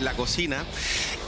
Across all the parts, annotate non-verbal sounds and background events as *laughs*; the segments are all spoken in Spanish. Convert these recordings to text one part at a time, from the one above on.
La Cocina,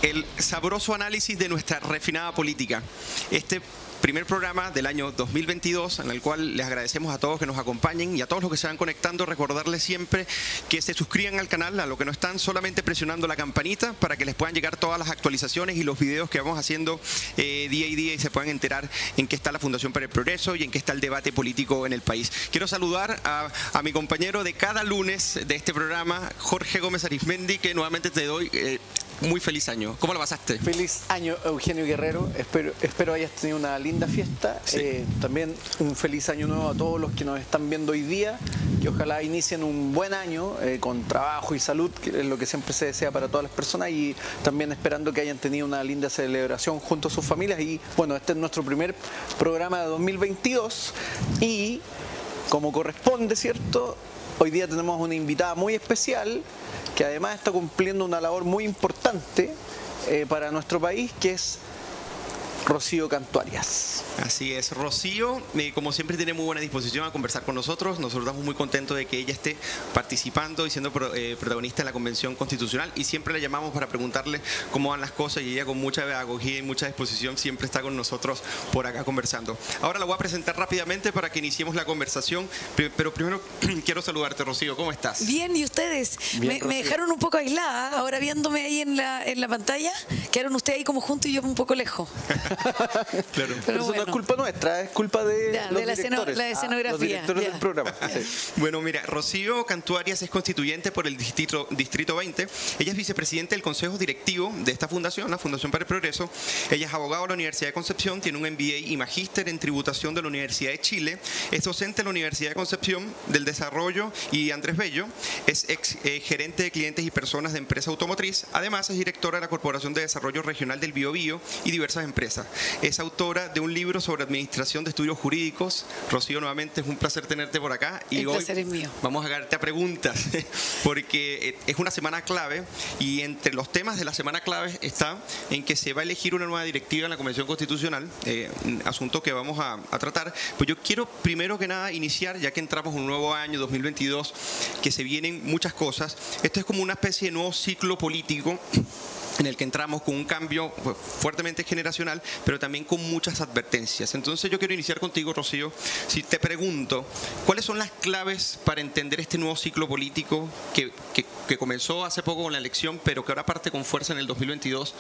el sabroso análisis de nuestra refinada política. Este primer programa del año 2022 en el cual les agradecemos a todos que nos acompañen y a todos los que se van conectando, recordarles siempre que se suscriban al canal, a lo que no están solamente presionando la campanita para que les puedan llegar todas las actualizaciones y los videos que vamos haciendo eh, día y día y se puedan enterar en qué está la Fundación para el Progreso y en qué está el debate político en el país. Quiero saludar a, mi compañero de cada lunes de este programa, Jorge Gómez Arismendi, que nuevamente te doy eh, muy feliz año. ¿Cómo lo pasaste? Feliz año, Eugenio Guerrero. Espero, espero hayas tenido una linda fiesta. Sí. Eh, también un feliz año nuevo a todos los que nos están viendo hoy día. Que ojalá inicien un buen año eh, con trabajo y salud, que es lo que siempre se desea para todas las personas. Y también esperando que hayan tenido una linda celebración junto a sus familias. Y bueno, este es nuestro primer programa de 2022. Y como corresponde, ¿cierto? Hoy día tenemos una invitada muy especial que además está cumpliendo una labor muy importante eh, para nuestro país, que es Rocío Cantuarias. Así es, Rocío, eh, como siempre tiene muy buena disposición a conversar con nosotros. Nosotros estamos muy contentos de que ella esté participando y siendo pro- eh, protagonista en la Convención Constitucional y siempre la llamamos para preguntarle cómo van las cosas y ella con mucha pedagogía y mucha disposición siempre está con nosotros por acá conversando. Ahora la voy a presentar rápidamente para que iniciemos la conversación, pero primero *clears throat* quiero saludarte, Rocío, ¿cómo estás? Bien, ¿y ustedes? Bien, me, dejaron un poco aislada, ahora viéndome ahí en la, en la pantalla, quedaron ustedes ahí como juntos y yo un poco lejos. *laughs* *laughs* Claro. Pero, Pero eso no es culpa nuestra, es culpa de, Ya, los de la directores. la Ah, escenografía, los directores ya. del programa. *laughs* Sí. Bueno, mira, Rocío Cantuarias es constituyente por el distrito, distrito 20. Ella es vicepresidente del Consejo Directivo de esta fundación, la Fundación para el Progreso. Ella es abogado de la Universidad de Concepción, tiene un MBA y magíster en tributación de la Universidad de Chile. Es docente en la Universidad de Concepción del Desarrollo y Andrés Bello. Es ex eh, gerente de clientes y personas de empresa automotriz. Además, es directora de la Corporación de Desarrollo Regional del Biobío y diversas empresas. Es autora de un libro sobre administración de estudios jurídicos. Rocío, nuevamente es un placer tenerte por acá. Y El hoy placer es mío. Vamos a darte a preguntas, *laughs* porque eh, es una semana clave y entre los temas de la semana clave está en que se va a elegir una nueva directiva en la Convención Constitucional, eh, un asunto que vamos a, a tratar. Pues yo quiero primero que nada iniciar, ya que entramos en un nuevo año 2022, que se vienen muchas cosas. Esto es como una especie de nuevo ciclo político en el que entramos con un cambio fu- fuertemente generacional, pero también con muchas advertencias. Entonces yo quiero iniciar contigo, Rocío, si te pregunto, ¿cuáles son las claves para entender este nuevo ciclo político que, que- que comenzó hace poco con la elección, pero que ahora parte con fuerza en el 2022?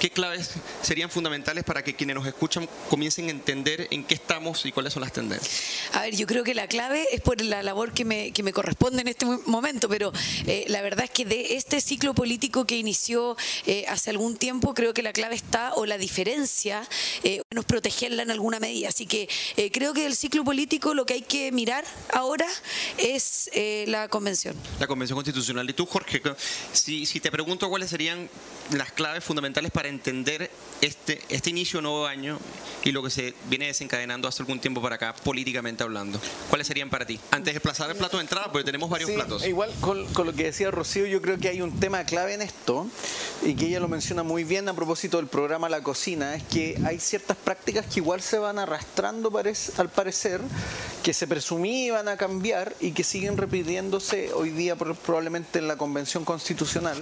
¿Qué claves serían fundamentales para que quienes nos escuchan comiencen a entender en qué estamos y cuáles son las tendencias? A ver, yo creo que la clave es por la labor que me, que me corresponde en este mo- momento, pero eh, la verdad es que de este ciclo político que inició eh, hace algún tiempo, creo que la clave está, o la diferencia, eh, nos protegerla en alguna medida. Así que eh, creo que del ciclo político lo que hay que mirar ahora es eh, la convención. la Convención Constitucional. Y tú, Jorge, si, si te pregunto cuáles serían las claves fundamentales para entender este, este inicio de nuevo año y lo que se viene desencadenando hace algún tiempo para acá, políticamente hablando, ¿cuáles serían para ti? Antes de desplazar el plato de entrada, porque tenemos varios Sí, platos. Igual con, con lo que decía Rocío, yo creo que hay un tema clave en esto y que ella lo menciona muy bien a propósito del programa La Cocina, es que hay ciertas prácticas que igual se van arrastrando al parecer, que se presumía iban a cambiar y que siguen repitiéndose hoy día probablemente en la Convención Constitucional.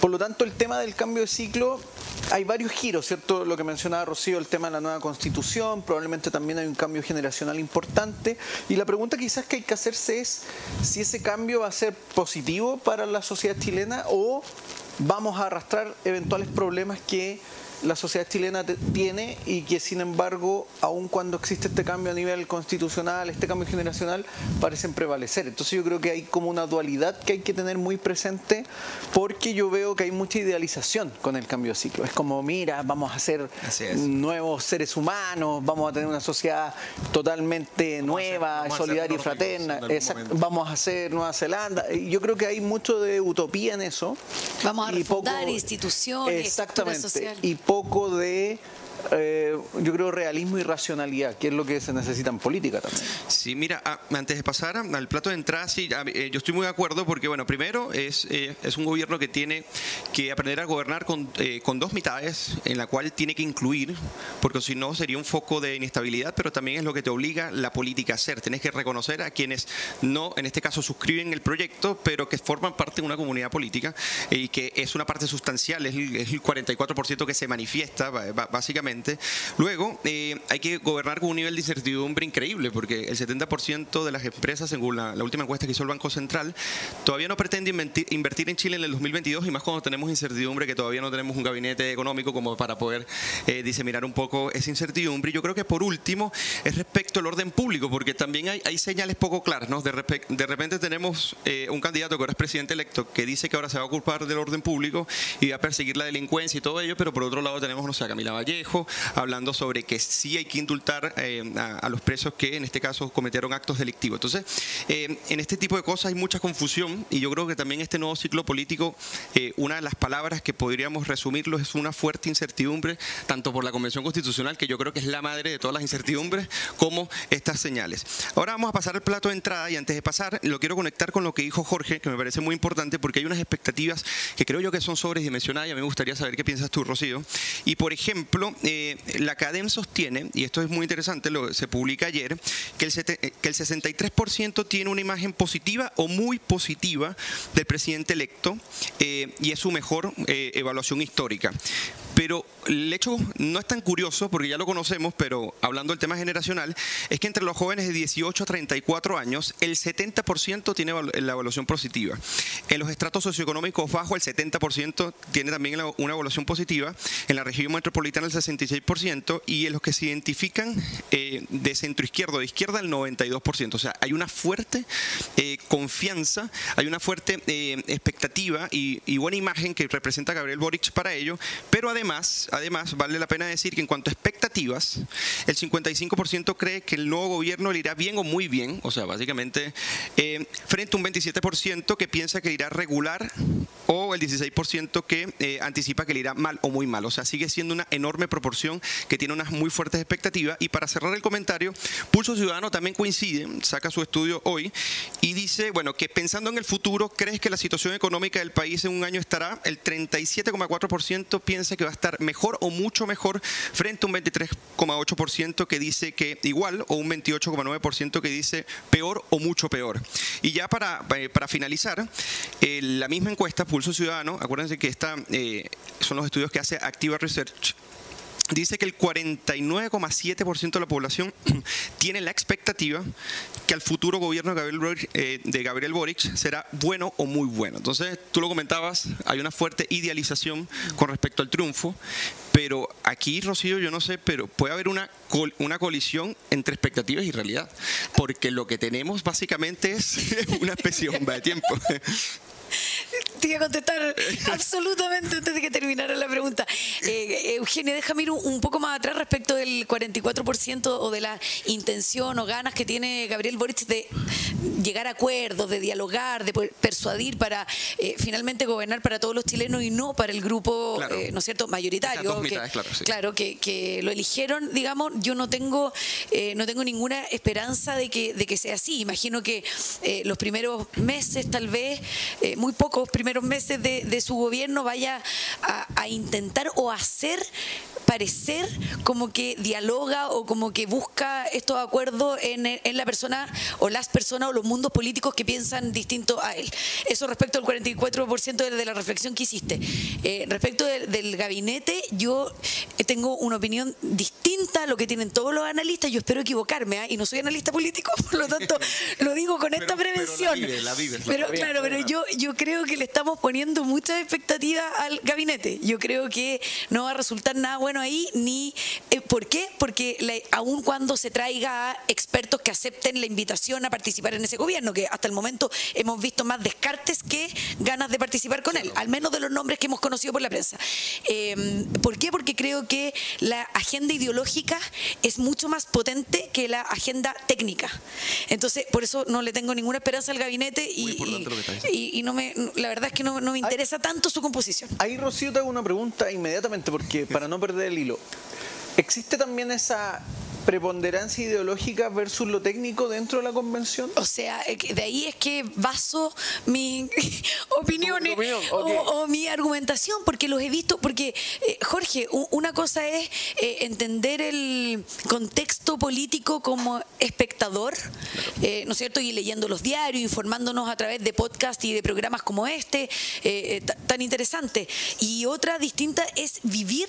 Por lo tanto, el tema del cambio de ciclo, hay varios giros, ¿cierto? Lo que mencionaba Rocío, el tema de la nueva constitución, probablemente también hay un cambio generacional importante. Y la pregunta quizás que hay que hacerse es si ese cambio va a ser positivo para la sociedad chilena o vamos a arrastrar eventuales problemas que la sociedad chilena tiene y que sin embargo, aun cuando existe este cambio a nivel constitucional, este cambio generacional, parecen prevalecer. Entonces yo creo que hay como una dualidad que hay que tener muy presente porque yo veo que hay mucha idealización con el cambio de ciclo. Es como, mira, vamos a ser nuevos seres humanos, vamos a tener una sociedad totalmente nueva, vamos a ser solidaria y fraterna, Exacto. vamos a ser Nueva Zelanda. Yo creo que hay mucho de utopía en eso. Vamos a y refundar instituciones, Exactamente. social. Y poco de eh, yo creo, realismo y racionalidad, que es lo que se necesita en política también. Sí, mira, ah, antes de pasar al plato de entrada, sí, eh, yo estoy muy de acuerdo porque, bueno, primero es, eh, es un gobierno que tiene que aprender a gobernar con, con dos mitades, en la cual tiene que incluir, porque si no sería un foco de inestabilidad, pero también es lo que te obliga la política a hacer. Tienes que reconocer a quienes no, en este caso, suscriben el proyecto, pero que forman parte de una comunidad política y que es una parte sustancial, es el, es el 44% que se manifiesta, básicamente. Luego, eh, hay que gobernar con un nivel de incertidumbre increíble, porque el 70% de las empresas, según la, última encuesta que hizo el Banco Central, todavía no pretende invertir, en Chile en el 2022, y más cuando tenemos incertidumbre, que todavía no tenemos un gabinete económico como para poder eh, diseminar un poco esa incertidumbre. Y yo creo que por último es respecto al orden público, porque también hay, señales poco claras. ¿no? De, de repente tenemos eh, un candidato que ahora es presidente electo que dice que ahora se va a ocupar del orden público y va a perseguir la delincuencia y todo ello, pero por otro lado tenemos, no sé, a Camila Vallejo hablando sobre que sí hay que indultar eh, a, los presos que en este caso cometieron actos delictivos. Entonces, eh, en este tipo de cosas hay mucha confusión y yo creo que también este nuevo ciclo político, eh, una de las palabras que podríamos resumirlo es una fuerte incertidumbre, tanto por la Convención Constitucional, que yo creo que es la madre de todas las incertidumbres, como estas señales. Ahora vamos a pasar al plato de entrada y antes de pasar, lo quiero conectar con lo que dijo Jorge, que me parece muy importante porque hay unas expectativas que creo yo que son sobredimensionadas y a mí me gugustaría saber qué piensas tú, Rocío. Y por ejemplo, la CADEM sostiene, y esto es muy interesante, lo, se publica ayer, que el, que el 63% tiene una imagen positiva o muy positiva del presidente electo eh, y es su mejor eh, evaluación histórica. Pero el hecho no es tan curioso, porque ya lo conocemos, pero hablando del tema generacional, es que entre los jóvenes de 18 a 34 años, el 70% tiene la evaluación positiva. En los estratos socioeconómicos bajos, el 70% tiene también una evaluación positiva. En la región metropolitana, el 66%. Y en los que se identifican eh, de centro izquierdo, de izquierda, el 92%. O sea, hay una fuerte eh, confianza, hay una fuerte eh, expectativa y, buena imagen que representa Gabriel Boric para ello, pero además, además, vale la pena decir que en cuanto a expectativas, el 55% cree que el nuevo gobierno le irá bien o muy bien, o sea, básicamente, eh, frente a un 27% que piensa que le irá regular o el 16% que eh, anticipa que le irá mal o muy mal. O sea, sigue siendo una enorme proporción que tiene unas muy fuertes expectativas. Y para cerrar el comentario, Pulso Ciudadano también coincide, saca su estudio hoy y dice, bueno, que pensando en el futuro, ¿crees que la situación económica del país en un año estará? El 37,4% piensa que va a estar mejor o mucho mejor frente a un 23,8% que dice que igual o un 28,9% que dice peor o mucho peor. Y ya para, eh, para finalizar, eh, la misma encuesta Pulso Ciudadano, acuérdense que esta, eh, son los estudios que hace Activa Research, dice que el 49,7% de la población *clears throat* tiene la expectativa que al futuro gobierno de Gabriel, Boric, eh, de Gabriel Boric será bueno o muy bueno. Entonces, tú lo comentabas, hay una fuerte idealización con respecto al triunfo, pero aquí, Rocío, yo no sé, pero puede haber una, una colisión entre expectativas y realidad, porque lo que tenemos básicamente es *laughs* una especie de bomba de tiempo. *laughs* Te iba a contestar *laughs* absolutamente antes de que terminara la pregunta. Eh, Eugenia, déjame ir un, poco más atrás respecto del 44% o de la intención o ganas que tiene Gabriel Boric de llegar a acuerdos, de dialogar, de persuadir para eh, finalmente gobernar para todos los chilenos y no para el grupo, eh, ¿no es cierto?, mayoritario. claro, que, lo eligieron, digamos, yo no tengo, no tengo ninguna esperanza de que, de que sea así. Imagino que los primeros meses, tal vez, muy pocos primeros meses de, su gobierno vaya a, intentar o hacer parecer como que dialoga o como que busca estos acuerdos en, la persona o las personas o los mundos políticos que piensan distinto a él. Eso respecto al 44% de, la reflexión que hiciste. Eh, respecto del gabinete, yo tengo una opinión distinta a lo que tienen todos los analistas. Yo espero equivocarme ¿ah? y no soy analista político, *laughs* por lo tanto lo digo con esta prevención. Pero, claro, pero yo, yo creo que le estamos poniendo muchas expectativas al gabinete. Yo creo que no va a resultar nada bueno ahí, ni... Eh, ¿Por qué? Porque aun cuando se traiga a expertos que acepten la invitación a participar en ese gobierno, que hasta el momento hemos visto más descartes que ganas de participar con él, al menos de los nombres que hemos conocido por la prensa. Em, ¿Por qué? Porque creo que la agenda ideológica es mucho más potente que la agenda técnica. Entonces, por eso no le tengo ninguna esperanza al gabinete y, y, no me, la verdad es que no, no me interesa tanto su composición. Ahí, Rocío, te hago una pregunta inmediatamente, porque para no perder el hilo. ¿Existe también esa preponderancia ideológica versus lo técnico dentro de la convención? O sea, de ahí es que baso mi *laughs* opiniones opinión, o, o mi argumentación, porque los he visto, porque eh, Jorge, una cosa es eh, entender el contexto político como espectador, eh, ¿no es cierto? Y leyendo los diarios, informándonos a través de podcast y de programas como este, eh, ta- tan interesante. Y otra distinta es vivir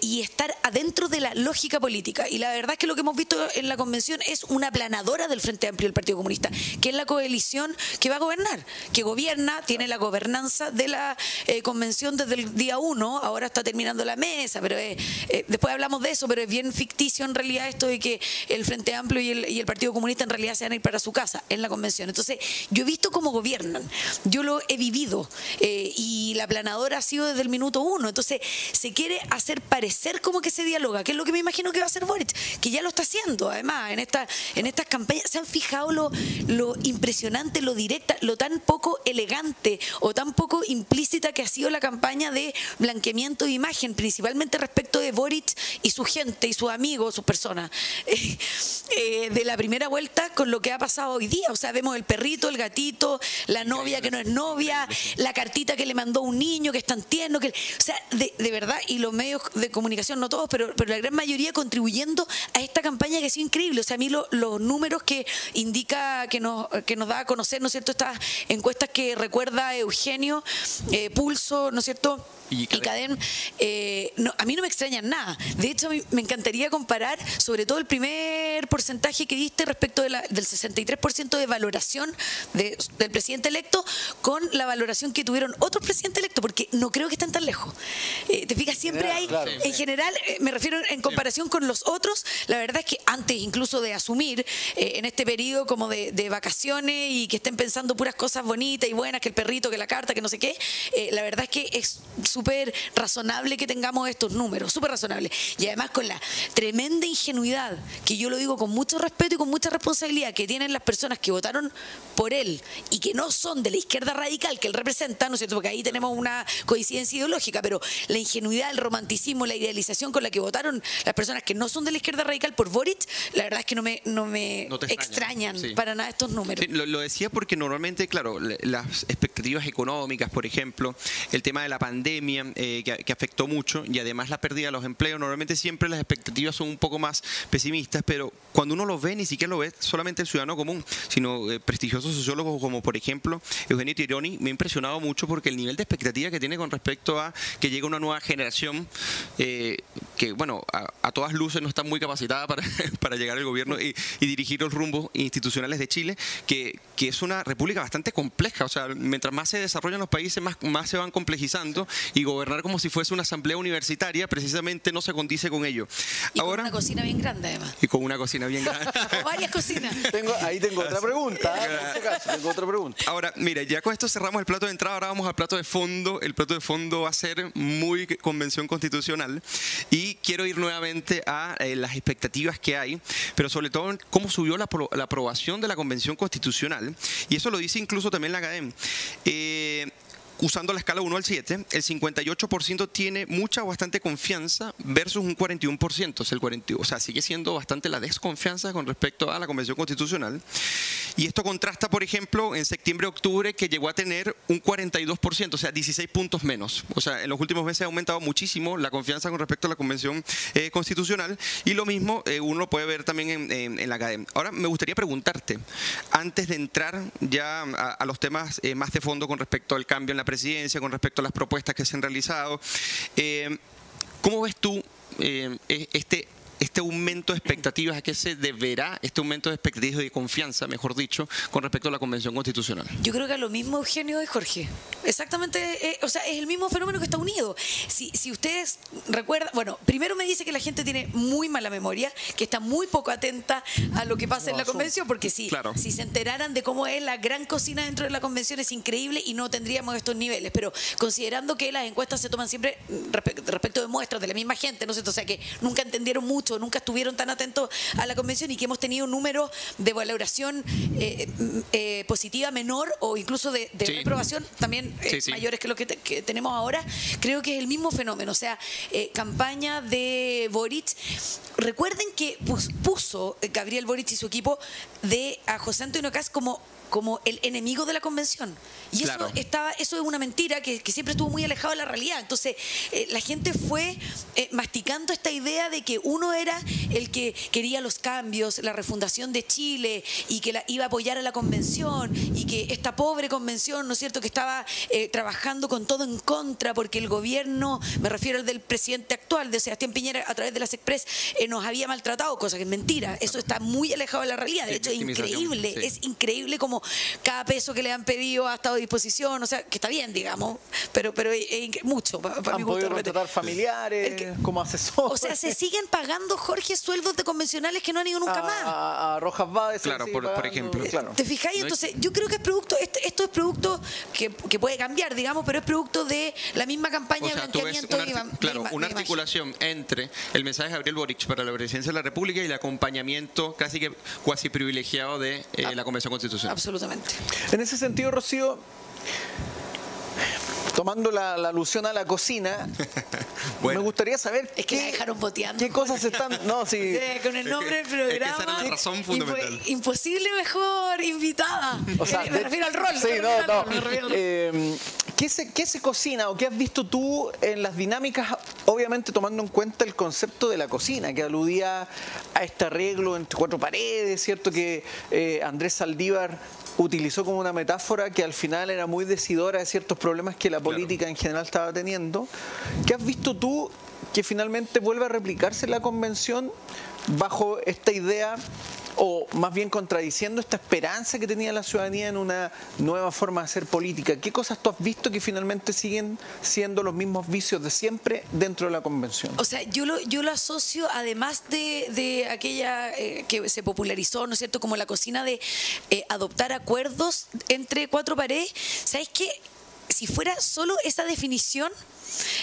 y estar adentro de la lógica política. Y la verdad es que lo que hemos visto en la convención es una planadora del Frente Amplio del Partido Comunista, que es la coalición que va a gobernar, que gobierna, tiene la gobernanza de la eh, convención desde el día uno, ahora está terminando la mesa, pero eh, eh, después hablamos de eso, pero es bien ficticio en realidad esto de que el Frente Amplio y el, y el Partido Comunista en realidad se van a ir para su casa en la convención. Entonces, yo he visto cómo gobiernan, yo lo he vivido eh, y la planadora ha sido desde el minuto uno. Entonces, se quiere hacer parecer como que se dialoga, que es lo que me imagino que va a hacer Boric, que ya lo está haciendo además en, esta, en estas campañas. ¿Se han fijado lo, lo impresionante, lo directa, lo tan poco elegante o tan poco implícita que ha sido la campaña de blanqueamiento de imagen, principalmente respecto de Boric y su gente y sus amigos, sus personas, *laughs* eh, eh, de la primera vuelta con lo que ha pasado hoy día? O sea, vemos el perrito, el gatito, la novia que no es novia, la cartita que le mandó un niño que es tan tierno, que, o sea, de, de verdad, y los medios de comunicación, no todos, pero, pero la gran mayoría contribuyendo a esta campaña que ha sido increíble. O sea, a mí lo- los números que indica, que nos, que nos da a conocer, ¿no es cierto?, estas encuestas que recuerda Eugenio, eh, Pulso, ¿no es cierto?, Y Cadem. Eh, no, a mí no me extrañan nada. De hecho, a mí me encantaría comparar sobre todo el primer porcentaje que diste respecto de la- del 63% de valoración de- del presidente electo con la valoración que tuvieron otros presidentes electos, porque no creo que estén tan lejos. Eh, Te fijas, siempre hay, en general, eh, me refiero en comparación con los otros, la verdad es que antes incluso de asumir eh, en este periodo como de, vacaciones y que estén pensando puras cosas bonitas y buenas, que el perrito, que la carta, que no sé qué, eh, la verdad es que es súper razonable que tengamos estos números, súper razonable. Y además con la tremenda ingenuidad, que yo lo digo con mucho respeto y con mucha responsabilidad, que tienen las personas que votaron por él y que no son de la izquierda radical que él representa, ¿no es cierto? Porque ahí tenemos una coincidencia ideológica, pero la ingenuidad, el romanticismo, la idealización con la que votaron las personas que no son de la izquierda radical por Boric, la verdad es que no me, no me No extrañan, extrañan sí. para nada estos números. Sí, lo, lo decía porque normalmente, claro, las expectativas económicas, por ejemplo, el tema de la pandemia eh, que, que afectó mucho y además la pérdida de los empleos, normalmente siempre las expectativas son un poco más pesimistas, pero cuando uno lo ve, ni siquiera lo ve solamente el ciudadano común, sino eh, prestigiosos sociólogos como, por ejemplo, Eugenio Tironi, me ha impresionado mucho porque el nivel de expectativa que tiene con respecto a que llega una nueva generación eh, que, bueno, a, a todas luces no está muy capacitada para, *laughs* para llegar al gobierno y, y dirigir los rumbos institucionales de Chile, que, que es una república bastante compleja. O sea, mientras más se desarrollan los países, más, más se van complejizando y gobernar como si fuese una asamblea universitaria precisamente no se condice con ello. Y con Ahora, una cocina bien grande además. y con una cocina bien grande. *laughs* O varias cocinas. Tengo, ahí tengo otra pregunta. ¿eh? En este caso, tengo otra pregunta. Ahora, mira, ya con esto cerramos el plato de entrada, ahora vamos al plato de fondo. El plato de fondo va a ser muy convención constitucional y quiero ir nuevamente a eh, las expectativas que hay, pero sobre todo en cómo subió la, apro- la aprobación de la convención constitucional y eso lo dice incluso también la academia. Eh, Usando la escala 1 al 7, el 58% tiene mucha o bastante confianza versus un 41%. O sea, el 40 o sea, sigue siendo bastante la desconfianza con respecto a la Convención Constitucional. Y esto contrasta, por ejemplo, en septiembre-octubre, que llegó a tener un 42%, o sea, 16 puntos menos. O sea, en los últimos meses ha aumentado muchísimo la confianza con respecto a la Convención eh, Constitucional. Y lo mismo eh, uno lo puede ver también en, en- en la academia. Ahora, me gustaría preguntarte, antes de entrar ya a, a los temas eh, más de fondo con respecto al cambio en la presidencia, con respecto a las propuestas que se han realizado, eh, ¿cómo ves tú eh, e- este este aumento de expectativas, ¿a qué se deberá este aumento de expectativas y de confianza, mejor dicho, con respecto a la Convención Constitucional? Yo creo que a lo mismo Eugenio y Jorge. Exactamente, eh, o sea, es el mismo fenómeno que está unido. Si, si ustedes recuerdan, bueno, primero me dice que la gente tiene muy mala memoria, que está muy poco atenta a lo que pasa en la convención, porque si, Claro. si se enteraran de cómo es la gran cocina dentro de la convención es increíble y no tendríamos estos niveles. Pero considerando que las encuestas se toman siempre respe- respecto de muestras de la misma gente, ¿no es cierto? O sea, que nunca entendieron mucho o nunca estuvieron tan atentos a la convención y que hemos tenido un número de valoración eh, eh, positiva menor o incluso de, reprobación también eh, mayores que lo que, tenemos ahora, creo que es el mismo fenómeno. O sea, campaña de Boric. Recuerden que puso Gabriel Boric y su equipo de a José Antonio Caz como como el enemigo de la convención. Y eso estaba, eso es una mentira que, siempre estuvo muy alejado de la realidad. Entonces, eh, la gente fue eh, masticando esta idea de que uno era el que quería los cambios, la refundación de Chile y que la, iba a apoyar a la convención y que esta pobre convención, ¿no es cierto?, que estaba eh, trabajando con todo en contra porque el gobierno, me refiero al del presidente actual, de Sebastián Piñera, a través de las Express, nos había maltratado, cosa que es mentira. Eso está muy alejado de la realidad. De hecho, es increíble, es increíble como cada peso que le han pedido ha estado a disposición, o sea, que está bien, digamos, pero pero es, mucho. Para, han podido contratar familiares como asesores. O sea, se siguen pagando, Jorge, sueldos de convencionales que no han ido nunca más. A, Rojas Báez. Claro, por, ejemplo. ¿Te fijáis? Entonces, yo creo que es producto, esto, esto es producto que, que, puede cambiar, digamos, pero es producto de la misma campaña de blanqueamiento. claro, una articulación entre el mensaje de Gabriel Boric para la presidencia de la República y el acompañamiento casi que cuasi privilegiado de eh, la Convención Constitucional. Absolutamente. En ese sentido, Rocío, tomando la, alusión a la cocina, *laughs* me gustaría saber es que qué, dejaron boteando. qué cosas están. No, sí. *laughs* con el nombre del programa. Es razón fundamental. imposible mejor invitada. O sea, *laughs* me refiero al rol. Sí, no, no. Eh, ¿qué, se, ¿Qué se cocina o qué has visto tú en las dinámicas, obviamente tomando en cuenta el concepto de la cocina, que aludía a este arreglo entre cuatro paredes, ¿cierto? Que eh, Andrés Saldívar utilizó como una metáfora que al final era muy decidora de ciertos problemas que la política en general estaba teniendo. ¿Qué has visto tú que finalmente vuelve a replicarse la convención bajo esta idea o más bien contradiciendo esta esperanza que tenía la ciudadanía en una nueva forma de hacer política. ¿Qué cosas tú has visto que finalmente siguen siendo los mismos vicios de siempre dentro de la convención? O sea, yo lo, yo lo asocio, además de, aquella eh, que se popularizó, ¿no es cierto?, como la cocina de eh, adoptar acuerdos entre cuatro paredes, ¿sabes qué? Si fuera solo esa definición,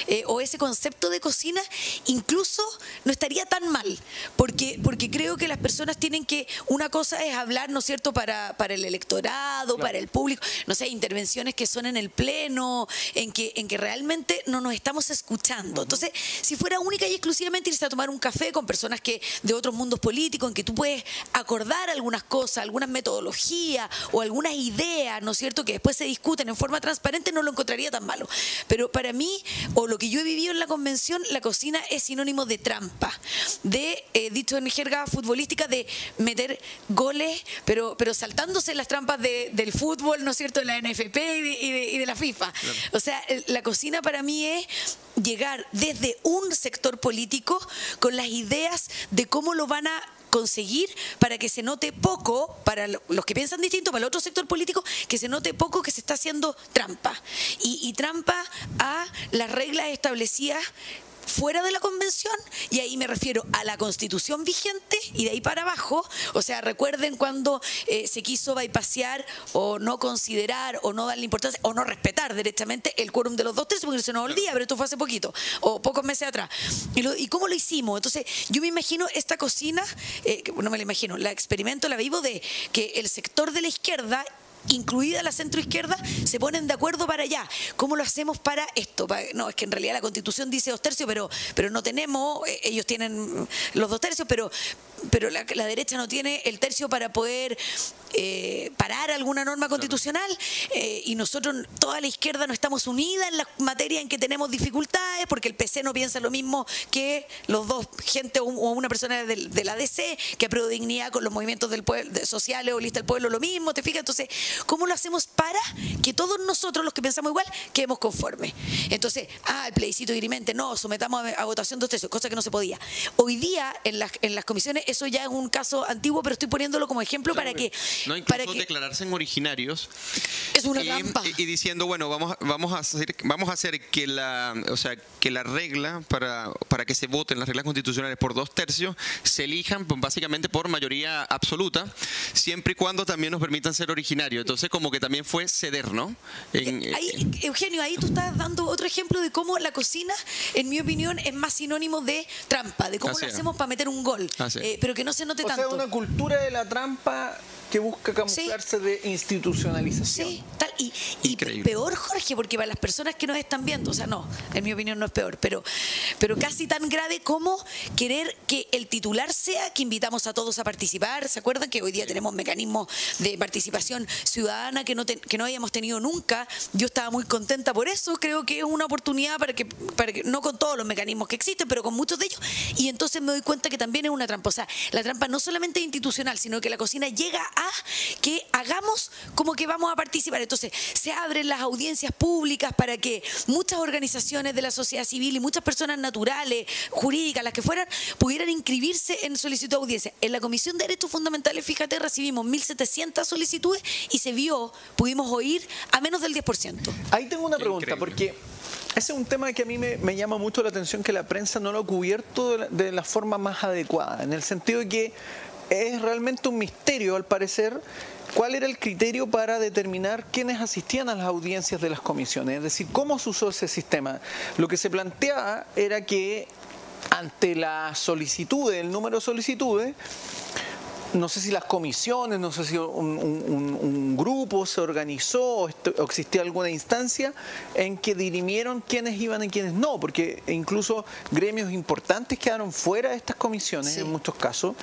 eh, o ese concepto de cocina, incluso no estaría tan mal, porque, porque creo que las personas tienen que, una cosa es hablar, ¿no es cierto?, para, para el electorado, para el público, no sé, intervenciones que son en el pleno, en que, en que realmente no nos estamos escuchando. Entonces, si fuera única y exclusivamente irse a tomar un café con personas que de otros mundos políticos, en que tú puedes acordar algunas cosas, algunas metodologías o algunas ideas, ¿no es cierto?, que después se discuten en forma transparente, no lo encontraría tan malo. Pero para mí, o lo que yo he vivido en la convención, la cocina es sinónimo de trampa, de, eh, dicho en jerga futbolística, de meter goles, pero, pero saltándose las trampas del fútbol, ¿no es cierto?, de la NFP y de, la FIFA. O sea, la cocina para mí es llegar desde un sector político con las ideas de cómo lo van a conseguir para que se note poco, para los que piensan distinto, para el otro sector político, que se note poco que se está haciendo trampa. Y, trampa a las reglas establecidas fuera de la convención, y ahí me refiero a la constitución vigente y de ahí para abajo, o sea, recuerden cuando eh, se quiso bypasear o no considerar o no darle importancia o no respetar directamente el quórum de los dos tercios, porque se nos olvida, pero esto fue hace poquito o pocos meses atrás. ¿Y, cómo lo hicimos? Entonces, yo me imagino esta cocina, eh, no me la imagino, la experimento, la vivo de que el sector de la izquierda incluida la centroizquierda, se ponen de acuerdo para allá. ¿Cómo lo hacemos para esto? No, es que en realidad la constitución dice dos tercios, pero, pero no tenemos, eh, ellos tienen los dos tercios, pero, pero la, derecha no tiene el tercio para poder eh, parar alguna norma constitucional eh, y nosotros, toda la izquierda, no estamos unidas en la materia en que tenemos dificultades porque el PC no piensa lo mismo que los dos, gente o una persona de, la DC que aprueba dignidad con los movimientos del pueblo, sociales o lista del pueblo, lo mismo, ¿te fijas? Entonces, ¿cómo lo hacemos para que todos nosotros, los que pensamos igual, quedemos conformes? Entonces, ah, el plebiscito dirimente, no, sometamos a, votación dos tercios, cosa que no se podía. Hoy día en las, en las comisiones eso ya es un caso antiguo, pero estoy poniéndolo como ejemplo para que... No, incluso para que declararse en originarios es una y, trampa. y- y diciendo bueno vamos vamos a hacer vamos a hacer que la o sea que la regla para para que se voten las reglas constitucionales por dos tercios se elijan pues, básicamente por mayoría absoluta siempre y cuando también nos permitan ser originarios entonces como que también fue ceder no En- Eh, Ahí, Eugenio, ahí tú estás dando otro ejemplo de cómo la cocina, en mi opinión, es más sinónimo de trampa, de cómo Así lo es. hacemos para meter un gol, eh, pero que no se note O sea, tanto. una cultura de la trampa que busca camuflarse de institucionalización. Sí, tal. Y, y peor, Jorge, porque para las personas que nos están viendo, o sea, no, en mi opinión no es peor, pero, pero casi tan grave como querer que el titular sea que invitamos a todos a participar. ¿Se acuerdan que hoy día tenemos mecanismos de participación ciudadana que no, te- que no habíamos tenido nunca? Yo estaba muy contenta por eso, creo que es una oportunidad para que, para que, no con todos los mecanismos que existen, pero con muchos de ellos, y entonces me doy cuenta que también es una trampa. O sea, la trampa no solamente es institucional, sino que la cocina llega a que hagamos como que vamos a participar. Entonces, se abren las audiencias públicas para que muchas organizaciones de la sociedad civil y muchas personas naturales, jurídicas, las que fueran, pudieran inscribirse en solicitud de audiencia. En la Comisión de Derechos Fundamentales, fíjate, recibimos 1.700 solicitudes y se vio, pudimos oír a menos del 10%. Ahí tengo una Qué pregunta, increíble. porque ese es un tema que a mí me, me llama mucho la atención que la prensa no lo ha cubierto de la, de la forma más adecuada, en el sentido de que es realmente un misterio, al parecer, cuál era el criterio para determinar quiénes asistían a las audiencias de las comisiones, es decir, cómo se usó ese sistema. Lo que se planteaba era que ante la solicitud, el número de solicitudes, no sé si las comisiones, no sé si un, un- grupo se organizó o, existía alguna instancia en que dirimieron quiénes iban y quiénes no, porque incluso gremios importantes quedaron fuera de estas comisiones Sí. en muchos casos.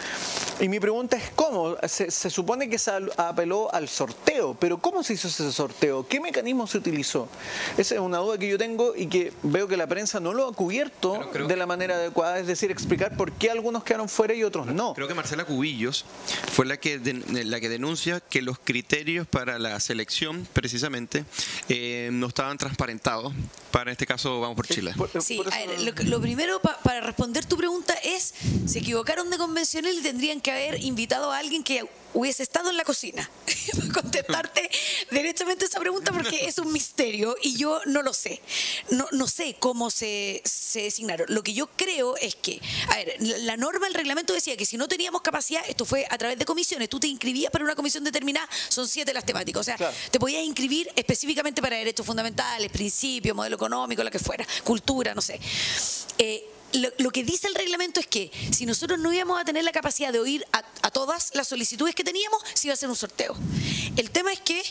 Y mi pregunta es cómo, se, se supone que se apeló al sorteo, pero ¿cómo se hizo ese sorteo? ¿Qué mecanismo se utilizó? Esa es una duda que yo tengo y que veo que la prensa no lo ha cubierto de la manera adecuada, es decir, explicar por qué algunos quedaron fuera y otros no. Creo que Marcela Cubillos fue la que, den- la que denuncia que los criterios para la selección, precisamente, eh, no estaban transparentados. Para este caso, vamos por Chile. Por- Sí, a ver, lo, que- lo primero pa- para responder tu pregunta es, se equivocaron de convencional y tendrían que haber invitado a alguien que hubiese estado en la cocina *laughs* para contestarte *laughs* derechamente esa pregunta porque es un misterio y yo no lo sé. No, no sé cómo se, se designaron. Lo que yo creo es que, a ver, la, la norma, el reglamento decía que si no teníamos capacidad, esto fue a través de comisiones, tú te inscribías para una comisión determinada, son siete las temáticas, o sea, Claro. te podías inscribir específicamente para derechos fundamentales, principios, modelo económico, lo que fuera, cultura, no sé. Eh, lo, lo que dice el reglamento es que si nosotros no íbamos a tener la capacidad de oír a, a todas las solicitudes que teníamos, se iba a hacer un sorteo. El tema es que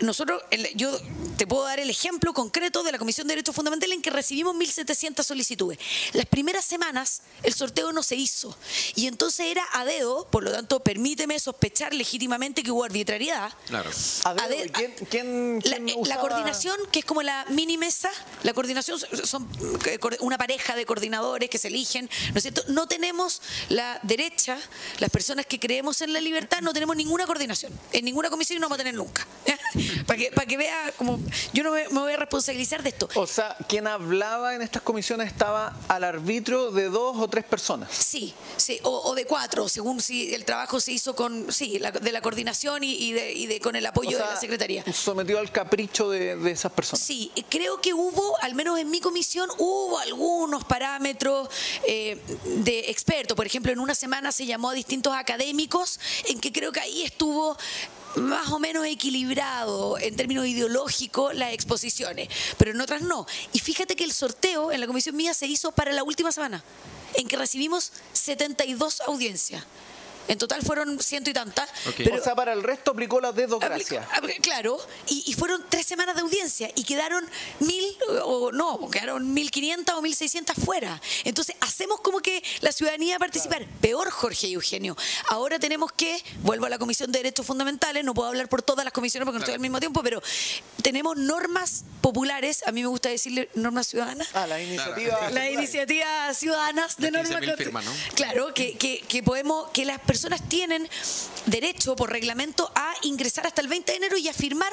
nosotros, yo te puedo dar el ejemplo concreto de la Comisión de Derechos Fundamentales en que recibimos 1.700 solicitudes. Las primeras semanas el sorteo no se hizo y entonces era a dedo, por lo tanto permíteme sospechar legítimamente que hubo arbitrariedad. Claro. A ver, ¿quién, quién- La, quién eh, la usaba- coordinación, que es como la mini mesa, la coordinación son eh, una pareja de coordinadores que se eligen, ¿no es cierto? No tenemos la derecha, las personas que creemos en la libertad, no tenemos ninguna coordinación, en ninguna comisión no vamos a tener nunca. *laughs* Para que, para que vea, como yo no me, me voy a responsabilizar de esto. O sea, quien hablaba en estas comisiones estaba al arbitrio de dos o tres personas. Sí, sí, o, o de cuatro, según si el trabajo se hizo con, sí, la- de la coordinación y, y de, y de- con el apoyo O sea, de la Secretaría. Sometido al capricho de, de esas personas. Sí, creo que hubo, al menos en mi comisión, hubo algunos parámetros eh, de expertos. Por ejemplo, en una semana se llamó a distintos académicos, en que creo que ahí estuvo más o menos equilibrado en términos ideológicos las exposiciones, pero en otras no. Y fíjate que el sorteo en la comisión mía se hizo para la última semana, en que recibimos 72 audiencias. En total fueron ciento y tantas. Ok. pero- o sea, para el resto aplicó la dedocracia. Aplicó- apl- Claro, y, y fueron tres semanas de audiencia y quedaron mil, o no, quedaron mil quinientas o mil seiscientas fuera. Entonces, hacemos como que la ciudadanía participar. Peor, Jorge y Eugenio. Ahora tenemos que, vuelvo a la Comisión de Derechos Fundamentales, no puedo hablar por todas las comisiones porque no estoy al mismo tiempo, pero tenemos normas populares, a mí me gusta decirle normas ciudadanas. Ah, la iniciativa. Las iniciativas ciudadanas de Las norma 15.000 firmas, ¿no? Claro, que, que, que podemos, que las personas tienen derecho por reglamento a ingresar hasta el 20 de enero y a firmar.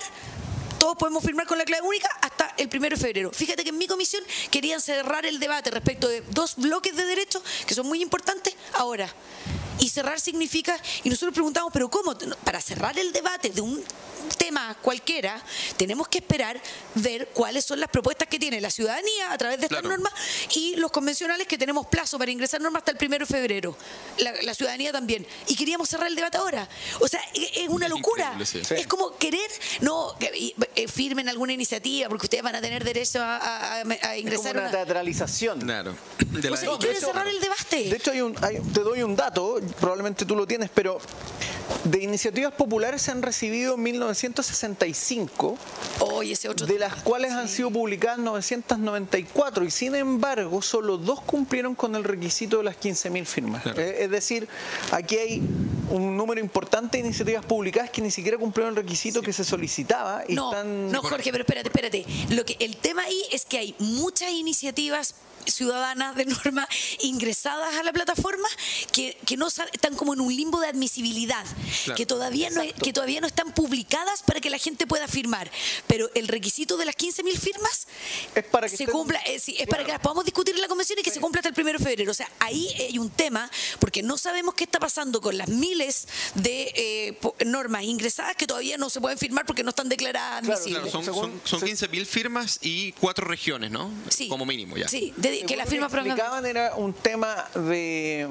Todos podemos firmar con la clave única hasta el 1 de febrero. Fíjate que en mi comisión querían cerrar el debate respecto de dos bloques de derechos que son muy importantes ahora. Y cerrar significa, y nosotros preguntamos, pero ¿cómo? Para cerrar el debate de un tema cualquiera, tenemos que esperar ver cuáles son las propuestas que tiene la ciudadanía a través de estas normas y los convencionales que tenemos plazo para ingresar normas hasta el primero de febrero. La, ciudadanía también. Y queríamos cerrar el debate ahora. O sea, e, es, una locura. Es como querer, no, que eh, firmen alguna iniciativa porque ustedes van a tener derecho a, ingresar. Es una, teatralización. Claro. o sea, y quieren cerrar el debate. De hecho, hay un, te doy un dato, probablemente tú lo tienes, pero de iniciativas populares se han recibido 1965, de las cuales han sido publicadas 994 y sin embargo solo dos cumplieron con el requisito de las 15.000 firmas. Eh, es decir, aquí hay un número importante de iniciativas publicadas que ni siquiera cumplieron el requisito que se solicitaba. Y no, están... no, Jorge, pero espérate, espérate. Lo que, el tema ahí es que hay muchas iniciativas ciudadanas de norma ingresadas a la plataforma que, que no están como en un limbo de admisibilidad, que, todavía no, que todavía no están publicadas para que la gente pueda firmar. Pero el requisito de las 15.000 firmas es para que se cumpla, eh, es, para que las podamos discutir en la convención y que se cumpla hasta el 1 de febrero. O sea, ahí hay un tema, porque no sabemos qué está pasando con las miles de eh, normas ingresadas que todavía no se pueden firmar porque no están declaradas admisibles. son, son, 15.000 firmas y cuatro regiones, ¿no? Sí. Como mínimo ya. Sí, que la firma que era un tema de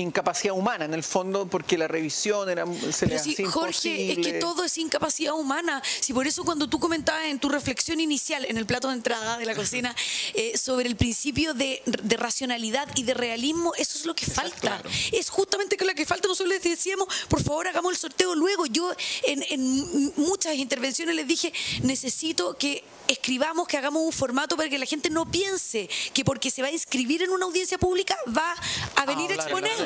incapacidad humana en el fondo porque la revisión era se Pero si, Jorge es que todo es incapacidad humana. Si por eso cuando tú comentabas en tu reflexión inicial en el plato de entrada de la cocina *laughs* eh, sobre el principio de, racionalidad y de realismo eso es lo que falta. es justamente lo que falta nosotros les decíamos por favor hagamos el sorteo luego. Yo en, en muchas intervenciones les dije necesito que escribamos que hagamos un formato para que la gente no piense que porque se va a inscribir en una audiencia pública va a venir a exponer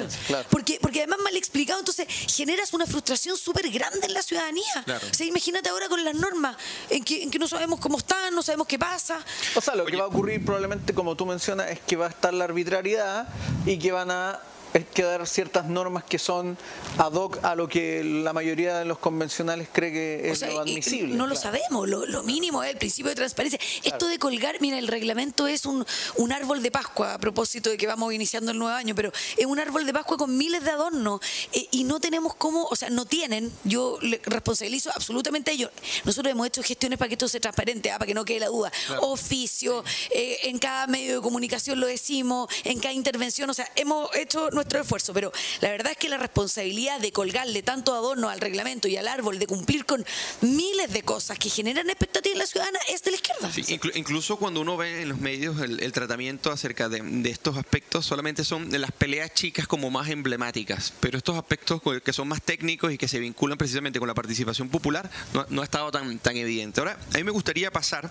porque, porque además mal explicado, entonces generas una frustración súper grande en la ciudadanía. O sea, imagínate ahora con las normas, en que, en que no sabemos cómo están, no sabemos qué pasa. O sea, lo que va a ocurrir probablemente, como tú mencionas, es que va a estar la arbitrariedad y que van a es que dar ciertas normas que son ad hoc a lo que la mayoría de los convencionales cree que es lo admisible. No lo sabemos, lo, mínimo es el principio de transparencia. Esto de colgar, mira, el reglamento es un, un, árbol de Pascua, a propósito de que vamos iniciando el nuevo año, pero es un árbol de Pascua con miles de adornos eh, y no tenemos cómo, o sea, no tienen, yo le responsabilizo absolutamente a ellos. Nosotros hemos hecho gestiones para que esto sea transparente, ah, para que no quede la duda. Oficio, eh, en cada medio de comunicación lo decimos, en cada intervención, o sea, hemos hecho nuestro esfuerzo, pero la verdad es que la responsabilidad de colgarle tanto adorno al reglamento y al árbol, de cumplir con miles de cosas que generan expectativas en la ciudadana, es de la izquierda. incluso cuando uno ve en los medios el, tratamiento acerca de, estos aspectos, solamente son las peleas chicas como más emblemáticas, pero estos aspectos que son más técnicos y que se vinculan precisamente con la participación popular no, ha estado tan, tan evidente. Ahora, a mí me gustaría pasar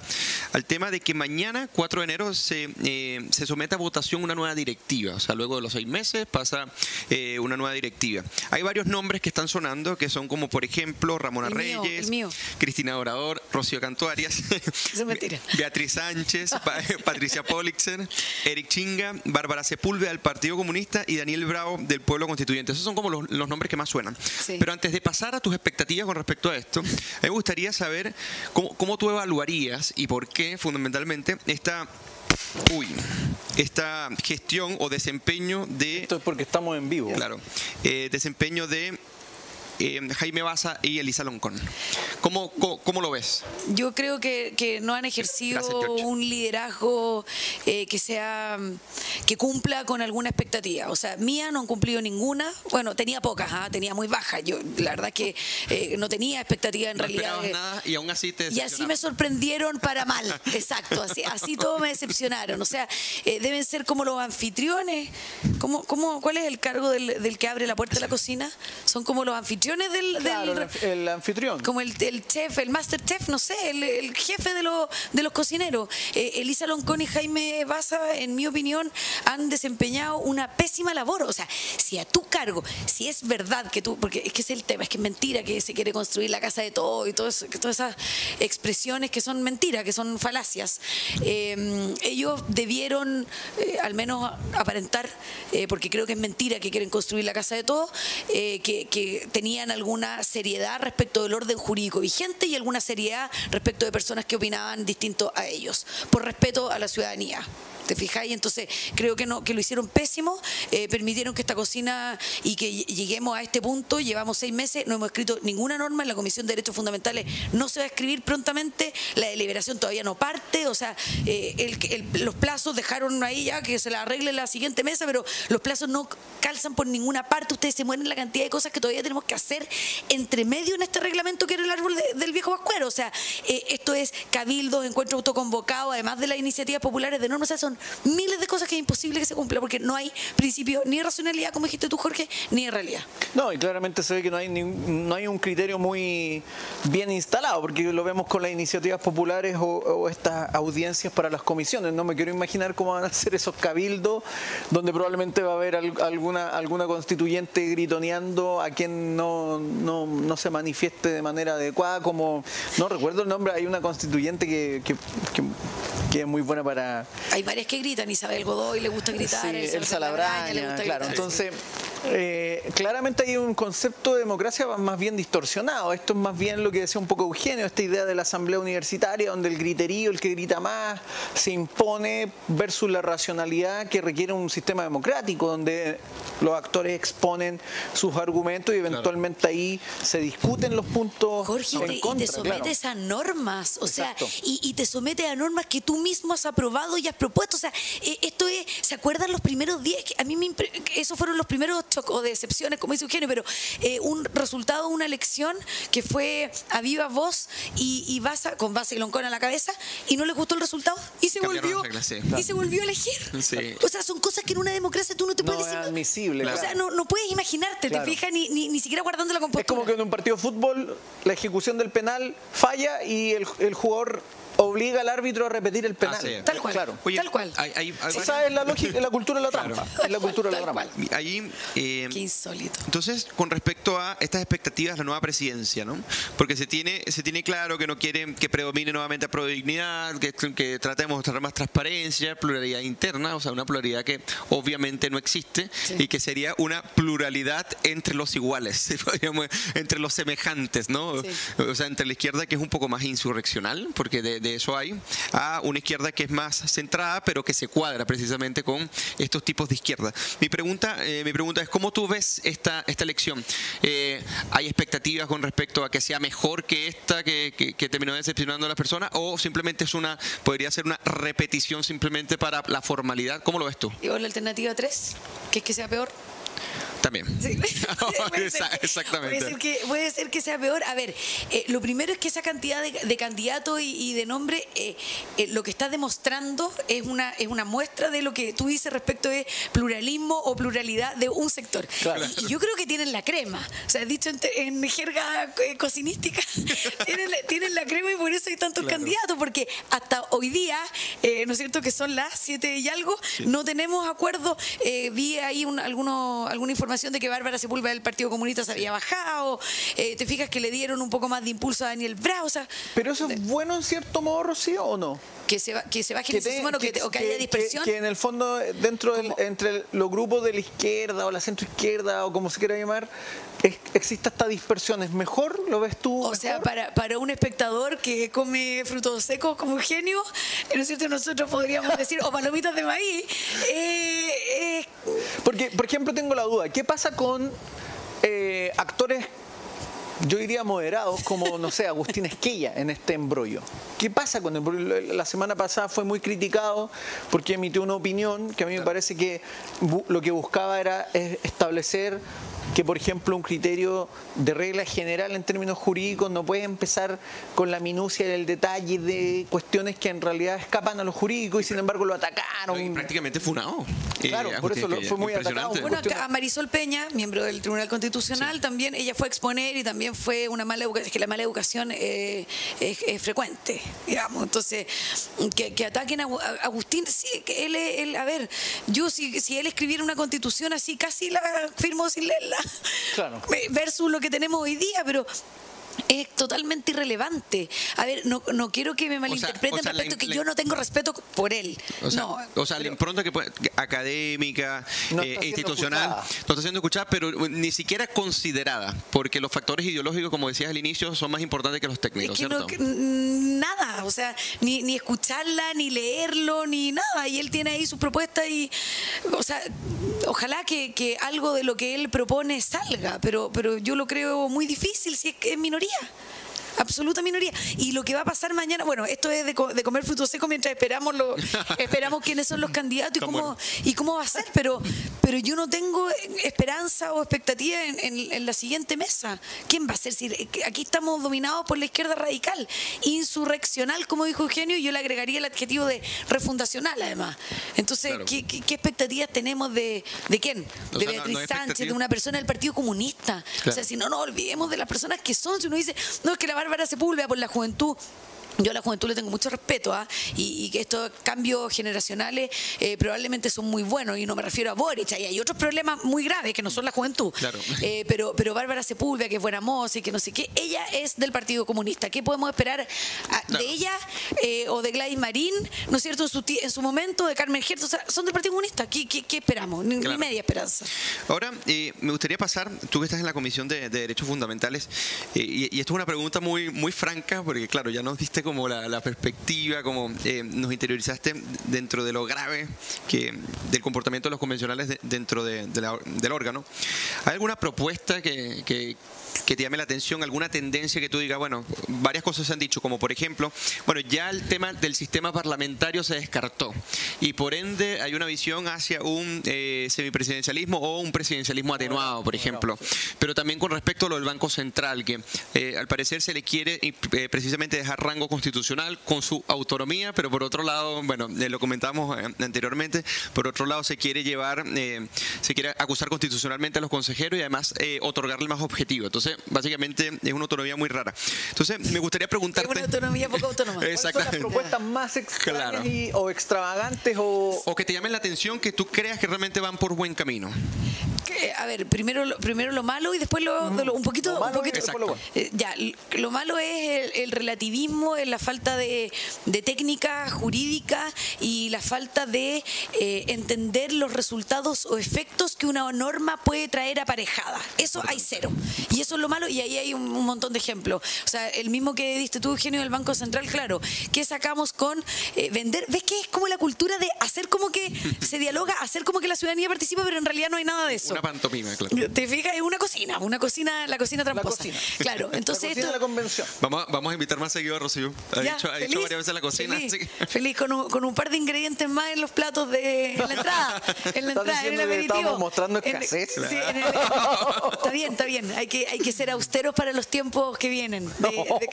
al tema de que mañana, 4 de enero, se, eh, se someta a votación una nueva directiva, o sea, luego de los seis meses, pasa eh, una nueva directiva. Hay varios nombres que están sonando, que son como, por ejemplo, Ramona Reyes, Cristina Dorador, Rocío Cantuarias, *laughs* *laughs* Beatriz Sánchez, *laughs* Patricia Polixer, Eric Chinga, Bárbara Sepúlveda del Partido Comunista y Daniel Bravo del Pueblo Constituyente. Esos son como los, nombres que más suenan. Pero antes de pasar a tus expectativas con respecto a esto, me gustaría saber cómo, cómo tú evaluarías y por qué fundamentalmente esta uy, esta gestión o desempeño de... Esto es porque estamos en vivo. Claro, eh, desempeño de eh, Jaime Baza y Elisa Loncón. ¿Cómo, cómo, lo ves? Yo creo que, que no han ejercido un liderazgo eh, que sea que cumpla con alguna expectativa. O sea, mía no han cumplido ninguna. Bueno, tenía pocas, ¿ah? tenía muy bajas. Yo la verdad que eh, no tenía expectativa en no realidad. nada y aún así te Y así me sorprendieron para mal. *laughs* Exacto, así, así todo me decepcionaron. O sea, deben ser como los anfitriones. ¿Cómo, cómo, ¿Cuál es el cargo del, del que abre la puerta de la cocina? Son como los anfitriones del, el anfitrión. Como el, chef, el master chef, no sé, el, jefe de, los de los cocineros. Eh, Elisa Loncón y Jaime Baza, en mi opinión, han desempeñado una pésima labor. O sea, si a tu cargo, si es verdad que tú, porque es que es el tema, es que es mentira que se quiere construir la casa de todo y todo todas esas expresiones que son mentiras, que son falacias. Eh, ellos debieron, eh, al menos aparentar, porque creo que es mentira que quieren construir la casa de todo, que, que alguna seriedad respecto del orden jurídico vigente y alguna seriedad respecto de personas que opinaban distinto a ellos, por respeto a la ciudadanía. ¿Te fijáis? Entonces creo que no que lo hicieron pésimo, eh, permitieron que esta cocina y que lleguemos a este punto, llevamos seis meses, no hemos escrito ninguna norma en la Comisión de Derechos Fundamentales, no se va a escribir prontamente, la deliberación todavía no parte, o sea, eh, los plazos dejaron ahí ya que se la arregle la siguiente mesa, pero los plazos no calzan por ninguna parte, ustedes se mueren la cantidad de cosas que todavía tenemos que hacer entre medio en este reglamento que era el árbol del viejo vascuero, o sea, eh, esto es cabildos, encuentro autoconvocado, además de las iniciativas populares de normas, o sea, son miles de cosas que es imposible que se cumpla porque no hay principio ni de racionalidad, como dijiste tú, Jorge, ni de realidad. No, y claramente se ve que no hay, no hay un criterio muy bien instalado, porque lo vemos con las iniciativas populares o, estas audiencias para las comisiones. No me quiero imaginar cómo van a ser esos cabildos, donde probablemente va a haber alguna, alguna constituyente gritoneando a quien no, no, no se manifieste de manera adecuada, como, no recuerdo el nombre, hay una constituyente que, que, que es muy buena para... Hay varias que gritan, Isabel Godoy le gusta gritar, sí, el Salabraña, le gusta claro. Entonces, eh, claramente hay un concepto de democracia más bien distorsionado. Esto es más bien lo que decía un poco Eugenio, esta idea de la asamblea universitaria, donde el griterío, el que grita más, se impone versus la racionalidad que requiere un sistema democrático, donde los actores exponen sus argumentos y eventualmente ahí se discuten los puntos. Jorge, en y te sometes a normas, o sea, y, y, te sometes a normas que tú mismo has aprobado y has propuesto. O sea, eh, esto es, ¿se acuerdan los primeros días? A mí me esos fueron los primeros o decepciones, como dice Eugenio, pero eh, un resultado de una elección que fue a viva voz y, y basa, con base y loncón a la cabeza y no le gustó el resultado y se volvió y se volvió a elegir. O sea, son cosas que en una democracia tú no te puedes no admisible. O sea, no, no, puedes imaginarte, te fijas ni, ni, ni, siquiera guardando la compostura. Es como que en un partido de fútbol la ejecución del penal falla y el, el jugador obliga al árbitro a repetir el penal. Tal cual. Claro. tal cual. Esa es la lógica, la cultura de la trampa. Es la cultura de la trampa. Allí, eh, Qué insólito. Entonces, con respecto a estas expectativas de la nueva presidencia, ¿no? Porque se tiene, se tiene claro que no quieren que predomine nuevamente la prodignidad, que, que tratemos de mostrar más transparencia, pluralidad interna, o sea, una pluralidad que obviamente no existe y que sería una pluralidad entre los iguales, *laughs* entre los semejantes, ¿no? O sea, entre la izquierda que es un poco más insurreccional, porque de eso hay, a una izquierda que es más centrada, pero que se cuadra precisamente con estos tipos de izquierda. Mi pregunta, eh, mi pregunta es, ¿cómo tú ves esta, esta elección? Eh, ¿Hay expectativas con respecto a que sea mejor que esta que, que, terminó decepcionando a las personas? ¿O simplemente es una, podría ser una repetición simplemente para la formalidad? ¿Cómo lo ves tú? ¿Y la alternativa 3? ¿Que es que sea peor? También. Exactamente. Puede ser, que, sea peor. A ver, eh, lo primero es que esa cantidad de, candidatos y, de nombres, eh, eh, lo que está demostrando es una, es una muestra de lo que tú dices respecto de pluralismo o pluralidad de un sector. Y, yo creo que tienen la crema. O sea, dicho en, jerga cocinística, *laughs* tienen, la crema y por eso hay tantos candidatos, porque hasta hoy día, ¿no es cierto? Que son las siete y algo, no tenemos acuerdo. vi ahí un, alguno, alguna información de que Bárbara Sepúlveda del Partido Comunista se había bajado, eh, te fijas que le dieron un poco más de impulso a Daniel Brau. Pero eso es bueno en cierto modo, Rocío, ¿o no? Que se, que se baje el sistema o que, haya dispersión. Que, en el fondo, dentro del, entre los grupos de la izquierda o la centroizquierda o como se quiera llamar, exista esta dispersión. ¿Es mejor? ¿Lo ves tú? O sea, para, para un espectador que come frutos secos como genio, ¿no es cierto? Nosotros podríamos decir, o palomitas de maíz. Eh, eh. Porque, por ejemplo, tengo la duda. ¿Qué pasa con eh, actores yo diría moderados, como, no sé, Agustín Esquella en este embrollo. ¿Qué pasa con el La semana pasada fue muy criticado porque emitió una opinión que a mí me parece que lo que buscaba era establecer que, por ejemplo, un criterio de regla general en términos jurídicos no puede empezar con la minucia del detalle de cuestiones que en realidad escapan a lo jurídico y sin embargo lo atacaron. Y prácticamente funado. Claro, por eso fue muy atacado. Bueno, a Marisol Peña, miembro del Tribunal Constitucional, también ella fue a exponer y también fue una mala educación, que la mala educación eh, es, frecuente, digamos. Entonces, que, ataquen a Agustín, sí, que él, él, a ver, yo si, si él escribiera una constitución así, casi la firmo sin leerla. *laughs* Claro. Versus lo que tenemos hoy día, pero es totalmente irrelevante. A ver, no, no quiero que me malinterpreten o sea, la respecto in- que la- yo no tengo respeto por él. O sea, no. o sea la impronta que académica, No eh, institucional, escuchada. no está siendo escuchada, pero uh, ni siquiera considerada, porque los factores ideológicos, como decías al inicio, son más importantes que los Es técnicos, que ¿cierto? no, que- mm, nada, o sea, ni, ni escucharla, ni leerlo, ni nada. Y él tiene ahí su propuesta y, o sea, ojalá que, que algo de lo que él propone salga, pero, pero yo lo creo muy difícil si es que es minoría. Maria. Absoluta minoría. Y lo que va a pasar mañana, bueno, esto es de, co- de comer frutos secos mientras esperamos lo, *laughs* esperamos quiénes son los candidatos y cómo, y cómo va a ser, pero, pero yo no tengo esperanza o expectativa en, en- en la siguiente mesa. ¿Quién va a ser? Si aquí estamos dominados por la izquierda radical, insurreccional, como dijo Eugenio, y yo le agregaría el adjetivo de refundacional, además. Entonces, Claro. ¿qué, qué- qué expectativas tenemos de, de quién? De sea, Beatriz no Sánchez, de una persona del Partido Comunista. O sea, si no nos olvidemos de las personas que son, si uno dice, no, es que la Bárbara Sepúlveda por la juventud. Yo a la juventud le tengo mucho respeto ¿ah? y, y que estos cambios generacionales eh, probablemente son muy buenos y no me refiero a Boric, ahí hay otros problemas muy graves que no son la juventud. Claro. Eh, pero, pero Bárbara Sepúlveda, que es buena moza y que no sé qué, ella es del Partido Comunista. ¿Qué podemos esperar ah, Claro. de ella eh, o de Gladys Marín, ¿no es cierto? En su, ti- en su momento, de Carmen Hertz, o sea, son del Partido Comunista. ¿Qué, qué- qué esperamos? Ni, media esperanza. Ahora, eh, me gustaría pasar, tú que estás en la Comisión de, de Derechos Fundamentales, eh, y, y esto es una pregunta muy, muy franca, porque claro, ya nos diste como la, perspectiva, como eh, nos interiorizaste dentro de lo grave que del comportamiento de los convencionales de- dentro del órgano. ¿Hay alguna propuesta que- que te llame la atención, alguna tendencia que tú digas, bueno, varias cosas se han dicho, como por ejemplo, bueno, ya el tema del sistema parlamentario se descartó y por ende hay una visión hacia un eh, semipresidencialismo o un presidencialismo atenuado, por ejemplo. Pero también con respecto a lo del Banco Central, que eh, al parecer se le quiere eh, precisamente dejar rango constitucional con su autonomía, pero por otro lado, bueno, lo comentamos anteriormente, por otro lado se quiere llevar, se quiere acusar constitucionalmente a los consejeros y además otorgarle más objetivo. Entonces, básicamente es una autonomía muy rara. Entonces, me gustaría Es preguntarte... una autonomía poco autónoma. *laughs* ¿Cuáles son las propuestas más extrañas Claro. y- o extravagantes o, O que te llamen la atención que tú creas que realmente van por buen camino. A ver, primero, lo- primero lo malo y después lo, de lo- un poquito. Lo malo un poquito- y después lo bueno. Eh, ya, lo malo es el, el relativismo, es la falta de, de técnica jurídica y la falta de eh, entender los resultados o efectos que una norma puede traer aparejada. Eso hay cero. Y eso es lo malo y ahí hay un, un montón de ejemplos. O sea, el mismo que diste tú, Eugenio, del Banco Central, claro, que sacamos con eh, vender? ¿Ves que es como la cultura de hacer como que *laughs* se dialoga, hacer como que la ciudadanía participa, pero en realidad no hay nada de eso? Una pantomima, claro. ¿Te fijas? Es una cocina, una cocina, la cocina la tramposa. cocina? Claro, la entonces cocina de la esto. convención. Vamos, a- vamos a invitar más seguido a Rocío. Ha, ya, dicho, ha dicho feliz, varias veces la cocina. Feliz, así que- *laughs* feliz, con, un, con un par de ingredientes más en los platos de en la entrada. En la entrada, en el aperitivo. estamos mostrando En- escasez. sí, en el- está bien, está bien. Hay que, hay que ser austeros para los tiempos que vienen. De- de-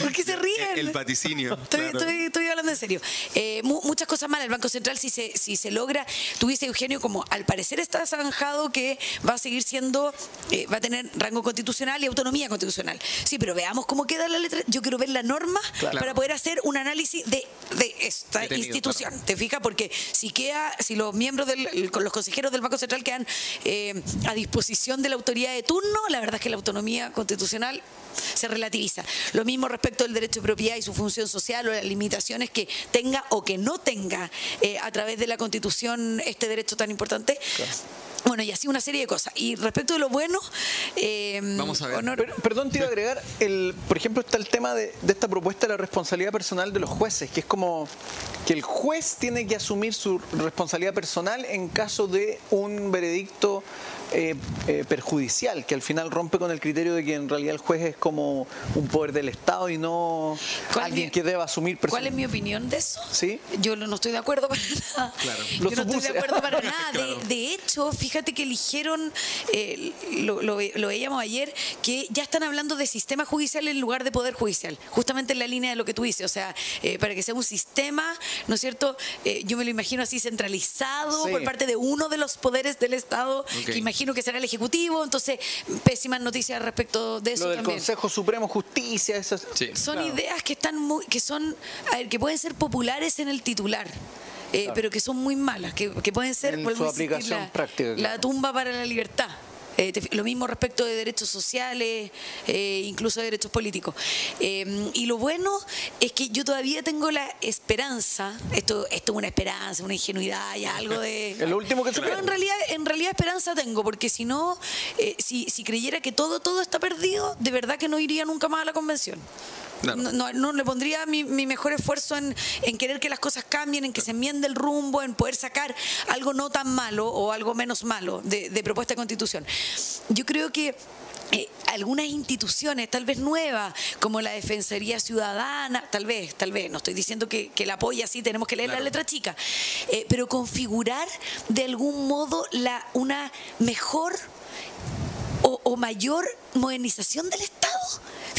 ¿Por qué se ríen? El vaticinio. Estoy, claro. estoy- estoy hablando en serio. Eh, mu- muchas cosas malas. El Banco Central, si se, si se logra, tú dices, Eugenio, como al parecer está zanjado que va a seguir siendo, eh, va a tener rango constitucional y autonomía constitucional. Sí, pero veamos cómo queda la letra. Yo quiero ver la norma Claro. para poder hacer un análisis de, de esta Detenido, institución. ¿Te fijas? Porque si queda, si los miembros del, los consejeros del Banco Central quedan eh, a disposición de la autoridad de turno, la verdad es que la autonomía constitucional se relativiza. Lo mismo respecto del derecho de propiedad y su función social o las limitaciones que tenga o que no tenga eh, a través de la Constitución este derecho tan importante. Bueno, y así una serie de cosas. Y respecto de lo bueno, eh, Vamos a ver. honor- Per- perdón, te iba a agregar, el, por ejemplo, está el tema de, de esta propuesta de la responsabilidad personal de los jueces, que es como que el juez tiene que asumir su responsabilidad personal en caso de un veredicto eh, eh, perjudicial, que al final rompe con el criterio de que en realidad el juez es como un poder del Estado y no ¿Cuál es alguien mi- que deba asumir ¿Cuál es mi opinión de eso? ¿Sí? Yo no estoy de acuerdo para *laughs* nada. Claro. Yo no estoy de acuerdo para *laughs* nada. De- Claro. De, hecho, fíjate que eligieron, eh, lo, lo lo veíamos ayer, que ya están hablando de sistema judicial en lugar de poder judicial. Justamente en la línea de lo que tú dices. O sea, para que sea un sistema, ¿no es cierto? Yo me lo imagino así centralizado Sí. por parte de uno de los poderes del Estado, Ok. que imagino que será el Ejecutivo. Entonces, pésimas noticias respecto de eso Lo del también. Consejo Supremo Justicia, esas, Sí. Son Claro. ideas que están muy, que son, a ver, que pueden ser populares en el titular. eh, pero que son muy malas, que, que pueden ser En su aplicación la, práctica, la tumba para la libertad. Eh, te- lo mismo respecto de derechos sociales, eh, incluso de derechos políticos. Eh, y lo bueno es que yo todavía tengo la esperanza, esto, esto es una esperanza, una ingenuidad y algo de... *laughs* Es lo último que se Pero en realidad, en realidad esperanza tengo, porque si no, eh, si, si creyera que todo, todo está perdido, de verdad que no iría nunca más a la convención. Claro. No, no- no le pondría mi, mi mejor esfuerzo en, en querer que las cosas cambien, en que se enmiende el rumbo, en poder sacar algo no tan malo o algo menos malo de, de propuesta de constitución. Yo creo que eh, algunas instituciones, tal vez nuevas, como la Defensoría Ciudadana, tal vez, tal vez, no estoy diciendo que, que la apoya así, tenemos que leer la letra chica, eh, pero configurar de algún modo la, una mejor o, o mayor modernización del Estado.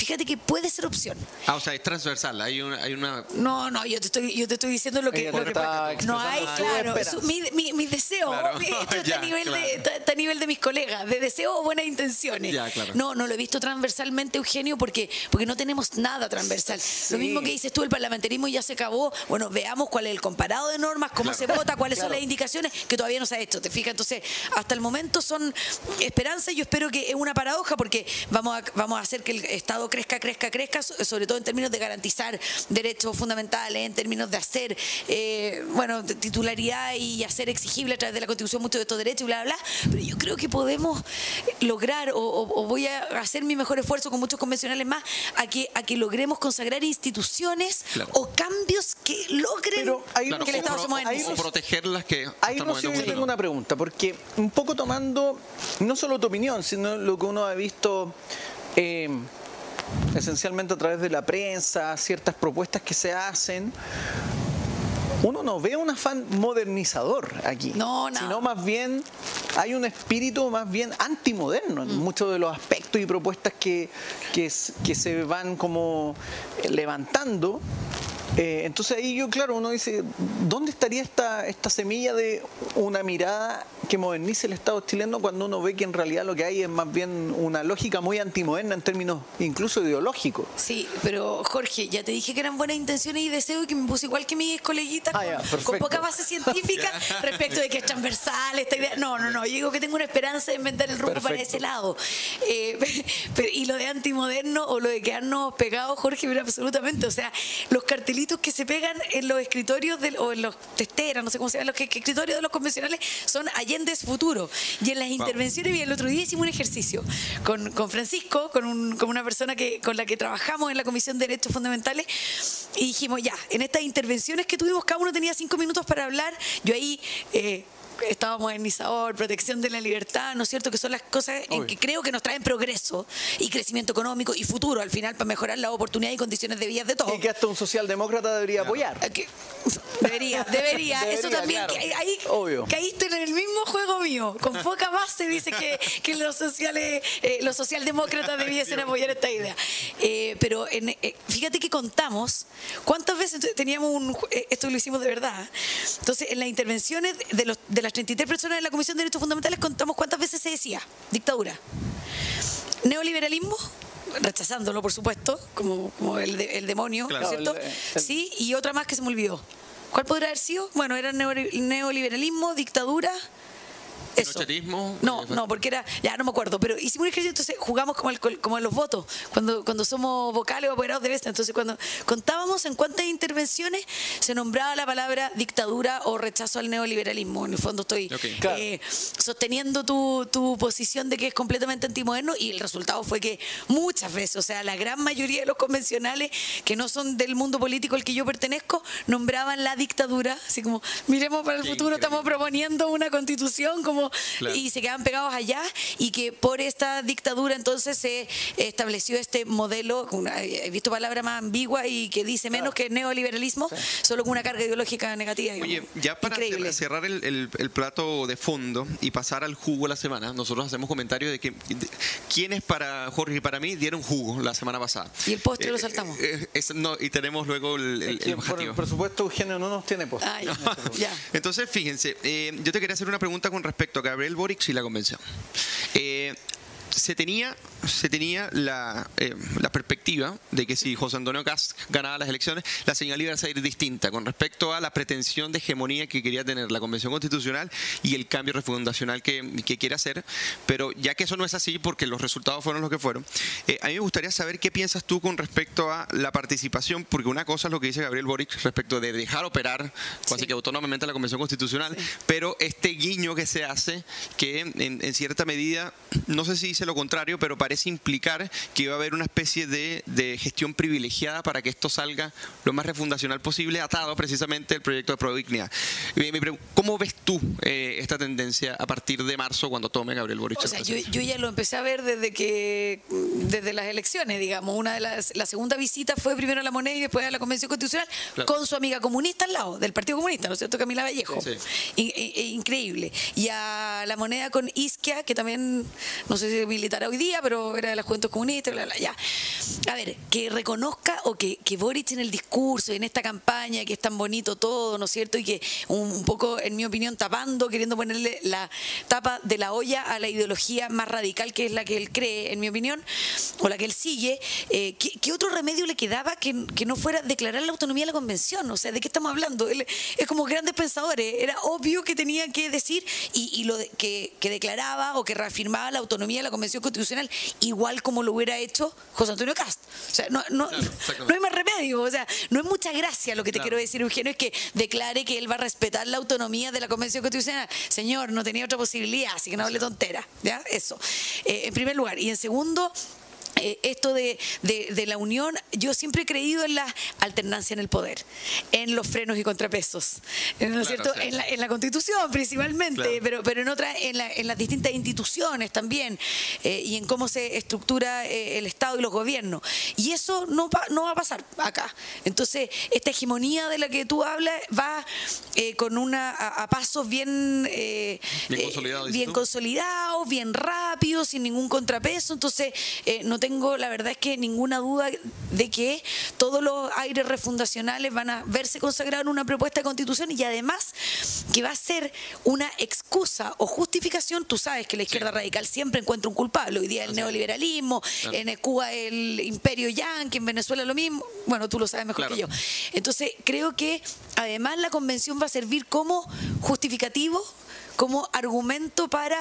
Fíjate que puede ser opción. Ah, o sea, es transversal. Hay una, hay una No, no, yo te estoy, yo te estoy diciendo lo que, lo que no hay, claro, su- mi, mi, mi deseo, Claro. *laughs* esto está, *laughs* Ya, a nivel de, claro. está- está a nivel de mis colegas, de deseo o buenas intenciones. Ya, claro. No, no lo he visto transversalmente, Eugenio, porque, porque no tenemos nada transversal. Lo mismo que dices tú, el parlamentarismo ya se acabó. Bueno, veamos cuál es el comparado de normas, cómo se vota, cuáles son las indicaciones, que todavía no se ha hecho. ¿Te fijas? Entonces, hasta el momento son esperanzas. Yo espero que es una paradoja porque vamos a, vamos a hacer que el Estado crezca, crezca, crezca, so- sobre todo en términos de garantizar derechos fundamentales, en términos de hacer, eh, bueno, de titularidad y hacer exigible a través de la Constitución muchos de estos derechos y bla, bla, bla. Pero yo creo que podemos lograr, o, o- o voy a hacer mi mejor esfuerzo con muchos convencionales más, a que, a que logremos consagrar instituciones Claro. o cambios que logren Pero ahí Claro, que el Estado pro- se modernice. o protegerlas que Ahí, el Rocío, momento yo tengo una pregunta, porque un poco tomando no solo tu opinión, sino lo que uno ha visto eh, esencialmente a través de la prensa, ciertas propuestas que se hacen, uno no ve un afán modernizador aquí, No, no. sino más bien hay un espíritu más bien antimoderno en muchos de los aspectos y propuestas que, que, que se van como levantando. Eh, entonces ahí yo, claro, uno dice, ¿dónde estaría esta, esta semilla de una mirada que modernice el Estado chileno cuando uno ve que en realidad lo que hay es más bien una lógica muy antimoderna en términos incluso ideológicos? Sí, pero Jorge, ya te dije que eran buenas intenciones y deseo y que me puse igual que mis coleguitas Ah, con, poca base científica *laughs* respecto de que es transversal esta idea. No, no, no, yo digo que tengo una esperanza de inventar el rumbo para ese lado. Eh, *laughs* pero, y lo de antimoderno o lo de quedarnos pegados, Jorge, pero absolutamente. O sea, los cartelitos que se pegan en los escritorios del- o en los testeras, no sé cómo se llaman, los que, que escritorios de los convencionales son Allende es futuro. Y en las intervenciones, y el otro día hicimos un ejercicio con, con Francisco, con, un- con una persona que, con la que trabajamos en la Comisión de Derechos Fundamentales, y dijimos, ya, en estas intervenciones que tuvimos, cada uno tenía cinco minutos para hablar, yo ahí... eh, Estado modernizador, protección de la libertad, ¿no es cierto? Que son las cosas en Obvio. que creo que nos traen progreso y crecimiento económico y futuro al final para mejorar la oportunidad y condiciones de vida de todos. Y que hasta un socialdemócrata debería apoyar. Eh, que- Debería, debería, *laughs* Eso también. claro. que ahí Obvio. caíste en el mismo juego mío. Con poca base dice que, que los sociales, eh, los socialdemócratas debiesen apoyar esta idea. Eh, pero en- eh, fíjate que contamos cuántas veces teníamos un. eh, esto lo hicimos de verdad. Entonces, en las intervenciones de, los, de las 33 personas de la Comisión de Derechos Fundamentales, contamos cuántas veces se decía dictadura. Neoliberalismo, rechazándolo, por supuesto, como, como el, de- el demonio, ¿no es cierto? El- el- Sí, y otra más que se me olvidó. ¿Cuál podrá haber sido? Bueno, era neoli- neoliberalismo, dictadura. Eso. No, eh, no, porque era, ya no me acuerdo, pero hicimos un ejercicio, entonces jugamos como, el, como en los votos, cuando, cuando somos vocales o apoderados de Vesta. Entonces, cuando contábamos en cuántas intervenciones se nombraba la palabra dictadura o rechazo al neoliberalismo. En el fondo estoy. Claro. eh, sosteniendo tu, tu posición de que es completamente antimoderno y el resultado fue que muchas veces, o sea, la gran mayoría de los convencionales que no son del mundo político al que yo pertenezco, nombraban la dictadura, así como, miremos para el Qué futuro, estamos proponiendo una constitución como Claro. y se quedaban pegados allá y que por esta dictadura entonces se estableció este modelo, una- he visto palabra más ambigua y que dice menos que neoliberalismo, solo con una carga ideológica negativa. Oye, digamos. ya para Increíble. cerrar el, el- el plato de fondo y pasar al jugo de la semana, nosotros hacemos comentarios de que de- quienes para Jorge y para mí dieron jugo la semana pasada. Y el postre lo Eh, saltamos. eh, es- no, y tenemos luego el, el, por, supuesto, Eugenio no nos tiene post. Ya, ya. Entonces, fíjense, eh, yo te quería hacer una pregunta con respecto a Gabriel Boric y la convención. Eh, se tenía, se tenía la, eh, la perspectiva de que si José Antonio Cast ganaba las elecciones, la señal iba a ser distinta con respecto a la pretensión de hegemonía que quería tener la Convención Constitucional y el cambio refundacional que, que quiere hacer. Pero ya que eso no es así, porque los resultados fueron los que fueron, eh, a mí me gustaría saber qué piensas tú con respecto a la participación, porque una cosa es lo que dice Gabriel Boric respecto de dejar operar, casi que autónomamente la Convención Constitucional, pero este guiño que se hace, que en, en cierta medida, no sé si dice lo contrario, pero parece implicar que iba a haber una especie de, de gestión privilegiada para que esto salga lo más refundacional posible, atado precisamente al proyecto de Prodignidad. ¿Cómo ves tú eh, esta tendencia a partir de marzo cuando tome Gabriel Boric? O la sea, yo, ya lo empecé a ver desde que desde las elecciones, digamos. Una de las la segunda visita fue primero a la moneda y después a la Convención Constitucional Claro. con su amiga comunista al lado, del Partido Comunista, ¿no es cierto? Camila Vallejo. Sí, In- in- increíble. Y a la moneda con Isquia, que también, no sé si militar hoy día, pero era de las Juventud Comunistas, bla, bla, ya. A ver, que reconozca o que, que Boric en el discurso, en esta campaña, que es tan bonito todo, ¿no es cierto? Y que un, un poco, en mi opinión, tapando, queriendo ponerle la tapa de la olla a la ideología más radical que es la que él cree, en mi opinión, o la que él sigue, eh, ¿qué, qué otro remedio le quedaba que, que no fuera declarar la autonomía de la convención? O sea, ¿de qué estamos hablando? Él es como grandes pensadores, era obvio que tenía que decir y, y lo de- que, que declaraba o que reafirmaba la autonomía de la convención constitucional, igual como lo hubiera hecho José Antonio Cast. O sea, no, no, Claro, exactamente. no hay más remedio, o sea, no es mucha gracia lo que te Claro. quiero decir, Eugenio, es que declare que él va a respetar la autonomía de la Convención Constitucional. Señor, no tenía otra posibilidad, así que no hable tontera, ¿ya? Eso. Eh, en primer lugar. Y en segundo, esto de, de- de la unión, yo siempre he creído en la alternancia en el poder, en los frenos y contrapesos, ¿no Claro, es cierto? En, la, en la Constitución principalmente, Claro. pero, pero en otras, en, la- en las distintas instituciones también, eh, y en cómo se estructura eh, el Estado y los gobiernos. Y eso no, va- no va a pasar acá. Entonces, esta hegemonía de la que tú hablas va eh, con una a, a pasos bien, eh, Bien eh, consolidado, dices bien consolidado, bien rápido, sin ningún contrapeso. Entonces, eh, no tengo, la verdad es que ninguna duda de que todos los aires refundacionales van a verse consagrados en una propuesta de constitución y además que va a ser una excusa o justificación. Tú sabes que la izquierda radical siempre encuentra un culpable. Hoy día el neoliberalismo, Claro. en Cuba el imperio yanqui, en Venezuela lo mismo. Bueno, tú lo sabes mejor Claro. que yo. Entonces, creo que además la convención va a servir como justificativo como argumento para,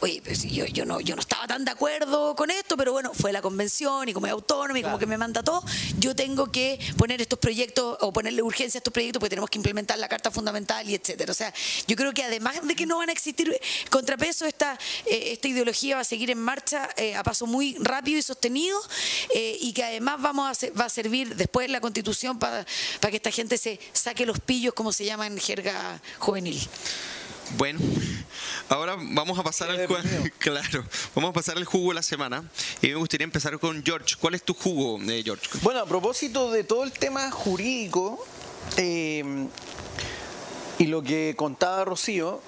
oye, pues yo, yo, no, yo no estaba tan de acuerdo con esto, pero bueno, fue la convención y como es autónoma y como que me manda todo, yo tengo que poner estos proyectos o ponerle urgencia a estos proyectos porque tenemos que implementar la Carta Fundamental y etcétera. O sea, yo creo que además de que no van a existir contrapesos, esta, eh, esta ideología va a seguir en marcha eh, a paso muy rápido y sostenido eh, y que además vamos a ser- va a servir después la constitución para que esta gente se saque los pillos, como se llama en jerga juvenil. Bueno, ahora vamos a pasar al *laughs* claro, vamos a pasar al jugo de la semana y me gustaría empezar con George. ¿Cuál es tu jugo, eh, George? Bueno, a propósito de todo el tema jurídico eh, y lo que contaba Rocío,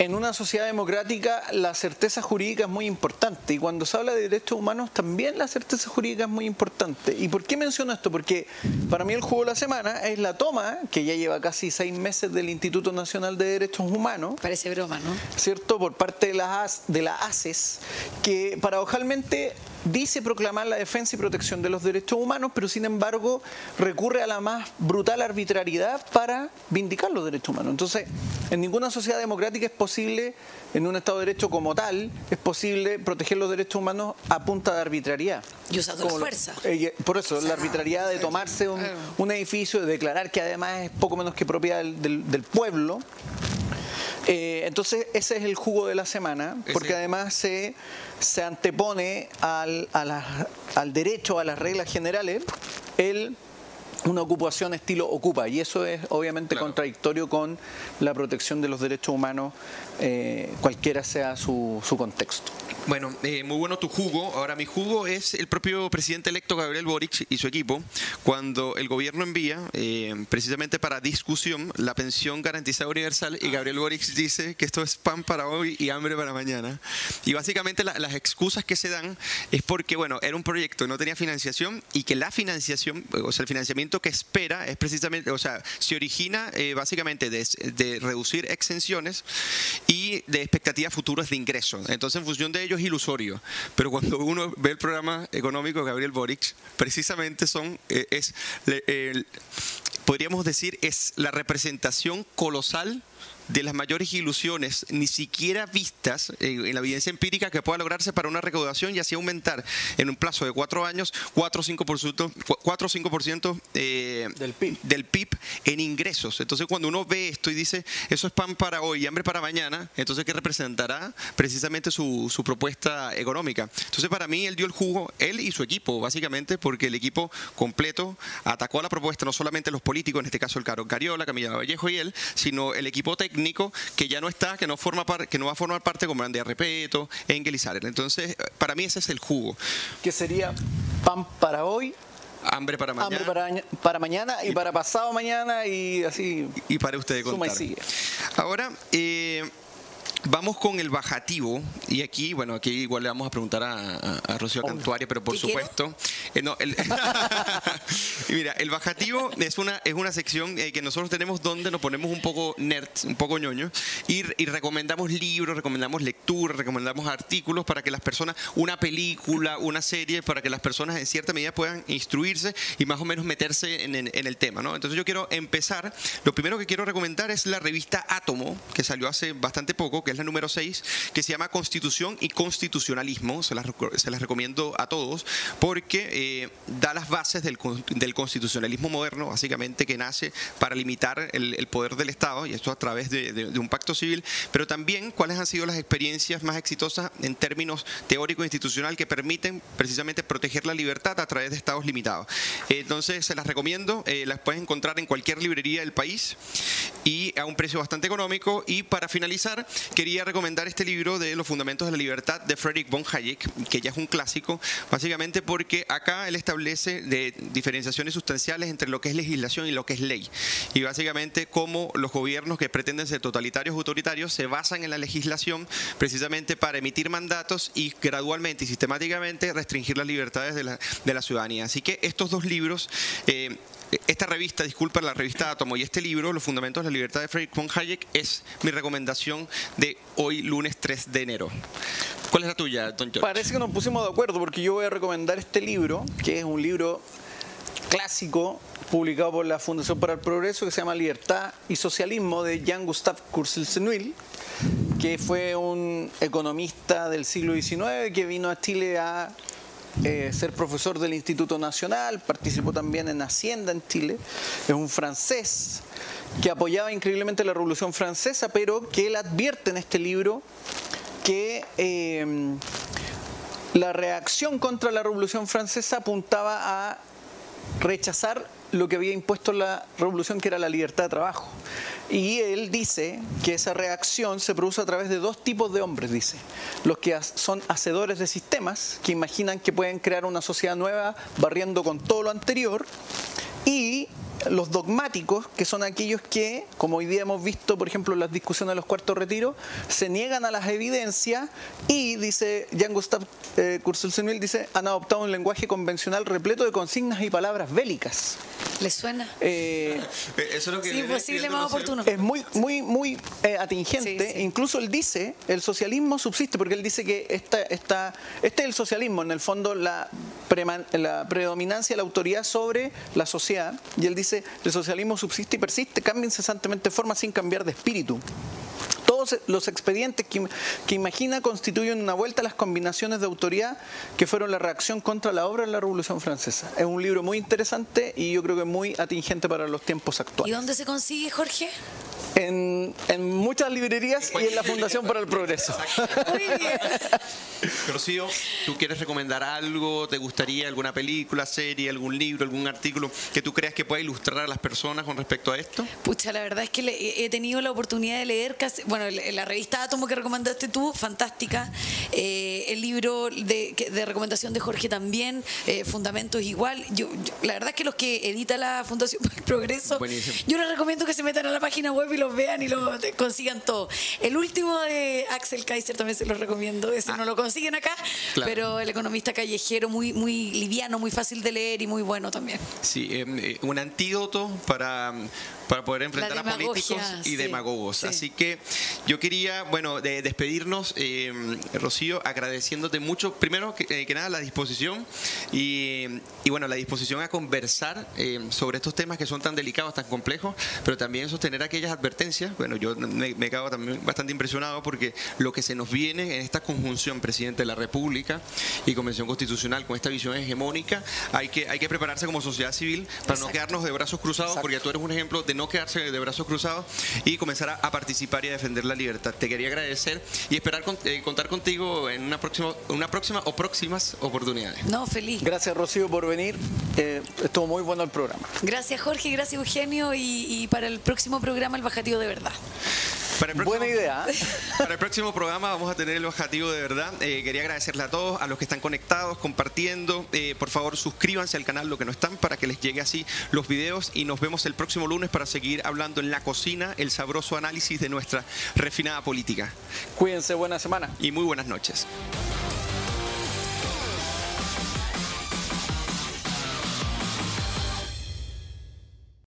en una sociedad democrática la certeza jurídica es muy importante y cuando se habla de derechos humanos también la certeza jurídica es muy importante. ¿Y por qué menciono esto? Porque para mí el juego de la semana es la toma, que ya lleva casi seis meses del Instituto Nacional de Derechos Humanos, Parece broma, ¿no? ¿cierto? Por parte de la, AS de la ACES, que paradojalmente dice proclamar la defensa y protección de los derechos humanos, pero sin embargo recurre a la más brutal arbitrariedad para vindicar los derechos humanos. Entonces, en ninguna sociedad democrática es posible, en un Estado de Derecho como tal, es posible proteger los derechos humanos a punta de arbitrariedad. Y usando la fuerza. eh, por eso, O sea, la arbitrariedad de tomarse un, edificio, de declarar que además es poco menos que propiedad del- del- del pueblo, eh, entonces, ese es el jugo de la semana, porque además se, se antepone al, a la- al derecho, a las reglas generales, el, una ocupación estilo ocupa, y eso es obviamente Claro. contradictorio con la protección de los derechos humanos, eh, cualquiera sea su, su contexto. Bueno, eh, muy bueno tu jugo. Ahora, mi jugo es el propio presidente electo Gabriel Boric y su equipo, cuando el gobierno envía eh, precisamente para discusión la pensión garantizada universal y Gabriel Boric dice que esto es pan para hoy y hambre para mañana. Y básicamente la- las excusas que se dan es porque, bueno, era un proyecto, no tenía financiación y que la financiación, o sea, el financiamiento que espera es precisamente, o sea, se origina eh, básicamente de, de, reducir exenciones y de expectativas futuras de ingresos. Entonces, en función de ello es ilusorio. Pero cuando uno ve el programa económico de Gabriel Boric, precisamente son, eh, es, podríamos decir, es la representación colosal de las mayores ilusiones, ni siquiera vistas en, la evidencia empírica que pueda lograrse para una recaudación y así aumentar en un plazo de cuatro años 4 o 5%, 4 5% eh, del, PIB. del PIB en ingresos. Entonces cuando uno ve esto y dice, eso es pan para hoy y hambre para mañana, entonces ¿qué representará precisamente su, su propuesta económica? Entonces para mí él dio el jugo, él y su equipo, básicamente, porque el equipo completo atacó a la propuesta, no solamente los políticos, en este caso el Caro Cariola, Camila Vallejo y él, sino el equipo técnico que ya no está, que no, forma que no va a formar parte como Andrea Repeto, Engel y Entonces, para mí ese es el jugo. Que sería pan para hoy, Hambre para mañana. Hambre para, mañana y, para pasado mañana y así. Y para ustedes contar. Ahora, eh, Vamos con el bajativo, y aquí, bueno, aquí igual le vamos a preguntar a, Rocío Cantuaria, pero por supuesto. Eh, no, el, *laughs* mira, el bajativo es una, es una sección eh, que nosotros tenemos donde nos ponemos un poco nerd, un poco ñoño, y, recomendamos libros, recomendamos lecturas, recomendamos artículos para que las personas, una película, una serie, para que las personas en cierta medida puedan instruirse y más o menos meterse en, en el tema, ¿no? Entonces yo quiero empezar, lo primero que quiero recomendar es la revista Átomo, que salió hace bastante poco, es la número 6, que se llama Constitución y Constitucionalismo. Se las, se las recomiendo a todos porque eh, da las bases del, constitucionalismo moderno, básicamente que nace para limitar el, poder del Estado, y esto a través de, un pacto civil, pero también cuáles han sido las experiencias más exitosas en términos teórico institucional que permiten precisamente proteger la libertad a través de estados limitados. entonces, se las recomiendo, eh, las puedes encontrar en cualquier librería del país y a un precio bastante económico. Y para finalizar, quería recomendar este libro de Los Fundamentos de la Libertad de Friedrich von Hayek, que ya es un clásico, básicamente porque acá él establece diferenciaciones sustanciales entre lo que es legislación y lo que es ley. Y básicamente cómo los gobiernos que pretenden ser totalitarios o autoritarios se basan en la legislación precisamente para emitir mandatos y gradualmente y sistemáticamente restringir las libertades de la, de la ciudadanía. Así que estos dos libros... Eh, esta revista, disculpa, la revista Átomo y este libro, Los Fundamentos de la Libertad de Friedrich von Hayek, es mi recomendación de hoy, lunes 3 de enero. ¿Cuál es la tuya, Don George? Parece que nos pusimos de acuerdo porque yo voy a recomendar este libro, que es un libro clásico publicado por la Fundación para el Progreso que se llama Libertad y Socialismo de Jean Gustave Courcelles-Senuil, que fue un economista del siglo XIX que vino a Chile a eh, ser profesor del Instituto Nacional, participó también en Hacienda en Chile, es un francés que apoyaba increíblemente la Revolución Francesa, pero que él advierte en este libro que eh, la reacción contra la Revolución Francesa apuntaba a rechazar lo que había impuesto la revolución, que era la libertad de trabajo. Y él dice que esa reacción se produce a través de dos tipos de hombres, dice. Los que son hacedores de sistemas, que imaginan que pueden crear una sociedad nueva barriendo con todo lo anterior, y los dogmáticos, que son aquellos que, como hoy día hemos visto, por ejemplo, en las discusiones de los cuartos retiros, se niegan a las evidencias y, dice Jean Gustave eh, dice, han adoptado un lenguaje convencional repleto de consignas y palabras bélicas. ¿Le suena? Eh, Eso es lo que sí, posible más oportuno. Es muy, muy, muy eh, atingente. Incluso él dice, el socialismo subsiste, porque él dice que esta, esta, este es el socialismo, en el fondo la, la predominancia de la autoridad sobre la sociedad. Y él dice el socialismo subsiste y persiste, cambia incesantemente de forma sin cambiar de espíritu. Todos los expedientes que, que, imagina constituyen una vuelta a las combinaciones de autoridad que fueron la reacción contra la obra de la Revolución Francesa. Es un libro muy interesante y yo creo que muy atingente para los tiempos actuales. ¿Y dónde se consigue, Jorge? En, en muchas librerías y en la Fundación para el Progreso. Muy bien. *laughs* Rocío, ¿tú quieres recomendar algo? ¿Te gustaría alguna película, serie, algún libro, algún artículo que tú creas que pueda ilustrar a las personas con respecto a esto? Pucha, la verdad es que he tenido la oportunidad de leer casi, bueno, la revista Átomo que recomendaste tú, fantástica. Eh, el libro de, recomendación de Jorge también, eh, Fundamentos igual. Yo, la verdad es que los que edita la Fundación para el Progreso, yo les recomiendo que se metan a la página web y los vean y lo consigan todo. El último de Axel Kaiser también se los recomiendo. Ese Ah. no lo consiguen acá, Claro. pero el economista callejero, muy, muy liviano, muy fácil de leer y muy bueno también. Sí, eh, eh, un antídoto para, para poder enfrentar a políticos y sí, demagogos. sí. Así que yo quería, bueno, de despedirnos, eh, Rocío, agradeciéndote mucho, primero que, eh, que nada, la disposición y, y, bueno, la disposición a conversar eh, sobre estos temas que son tan delicados, tan complejos, pero también sostener aquellas advertencias. Bueno, yo me, me quedo también bastante impresionado porque lo que se nos viene en esta conjunción, presidente de la República y Convención Constitucional, con esta visión hegemónica, hay que, hay que prepararse como sociedad civil para no quedarnos de brazos cruzados, Exacto. porque tú eres un ejemplo de no quedarse de brazos cruzados y comenzar a, a participar y a defender la libertad. Te quería agradecer y esperar con- eh, contar contigo en una próxima, una próxima o próximas oportunidades. No, feliz. Gracias Rocío por venir. Eh, estuvo muy bueno el programa. Gracias Jorge, gracias Eugenio y, y para el próximo programa el bajativo de verdad. Para el próximo- Buena idea. ¿eh? *laughs* Para el próximo programa vamos a tener el bajativo de verdad. Eh, quería agradecerle a todos, a los que están conectados, compartiendo. Eh, por favor, suscríbanse al canal, lo que no están, para que les llegue así los videos. Y nos vemos el próximo lunes para seguir hablando en la cocina, el sabroso análisis de nuestra refinada política. Cuídense, buena semana. Y muy buenas noches.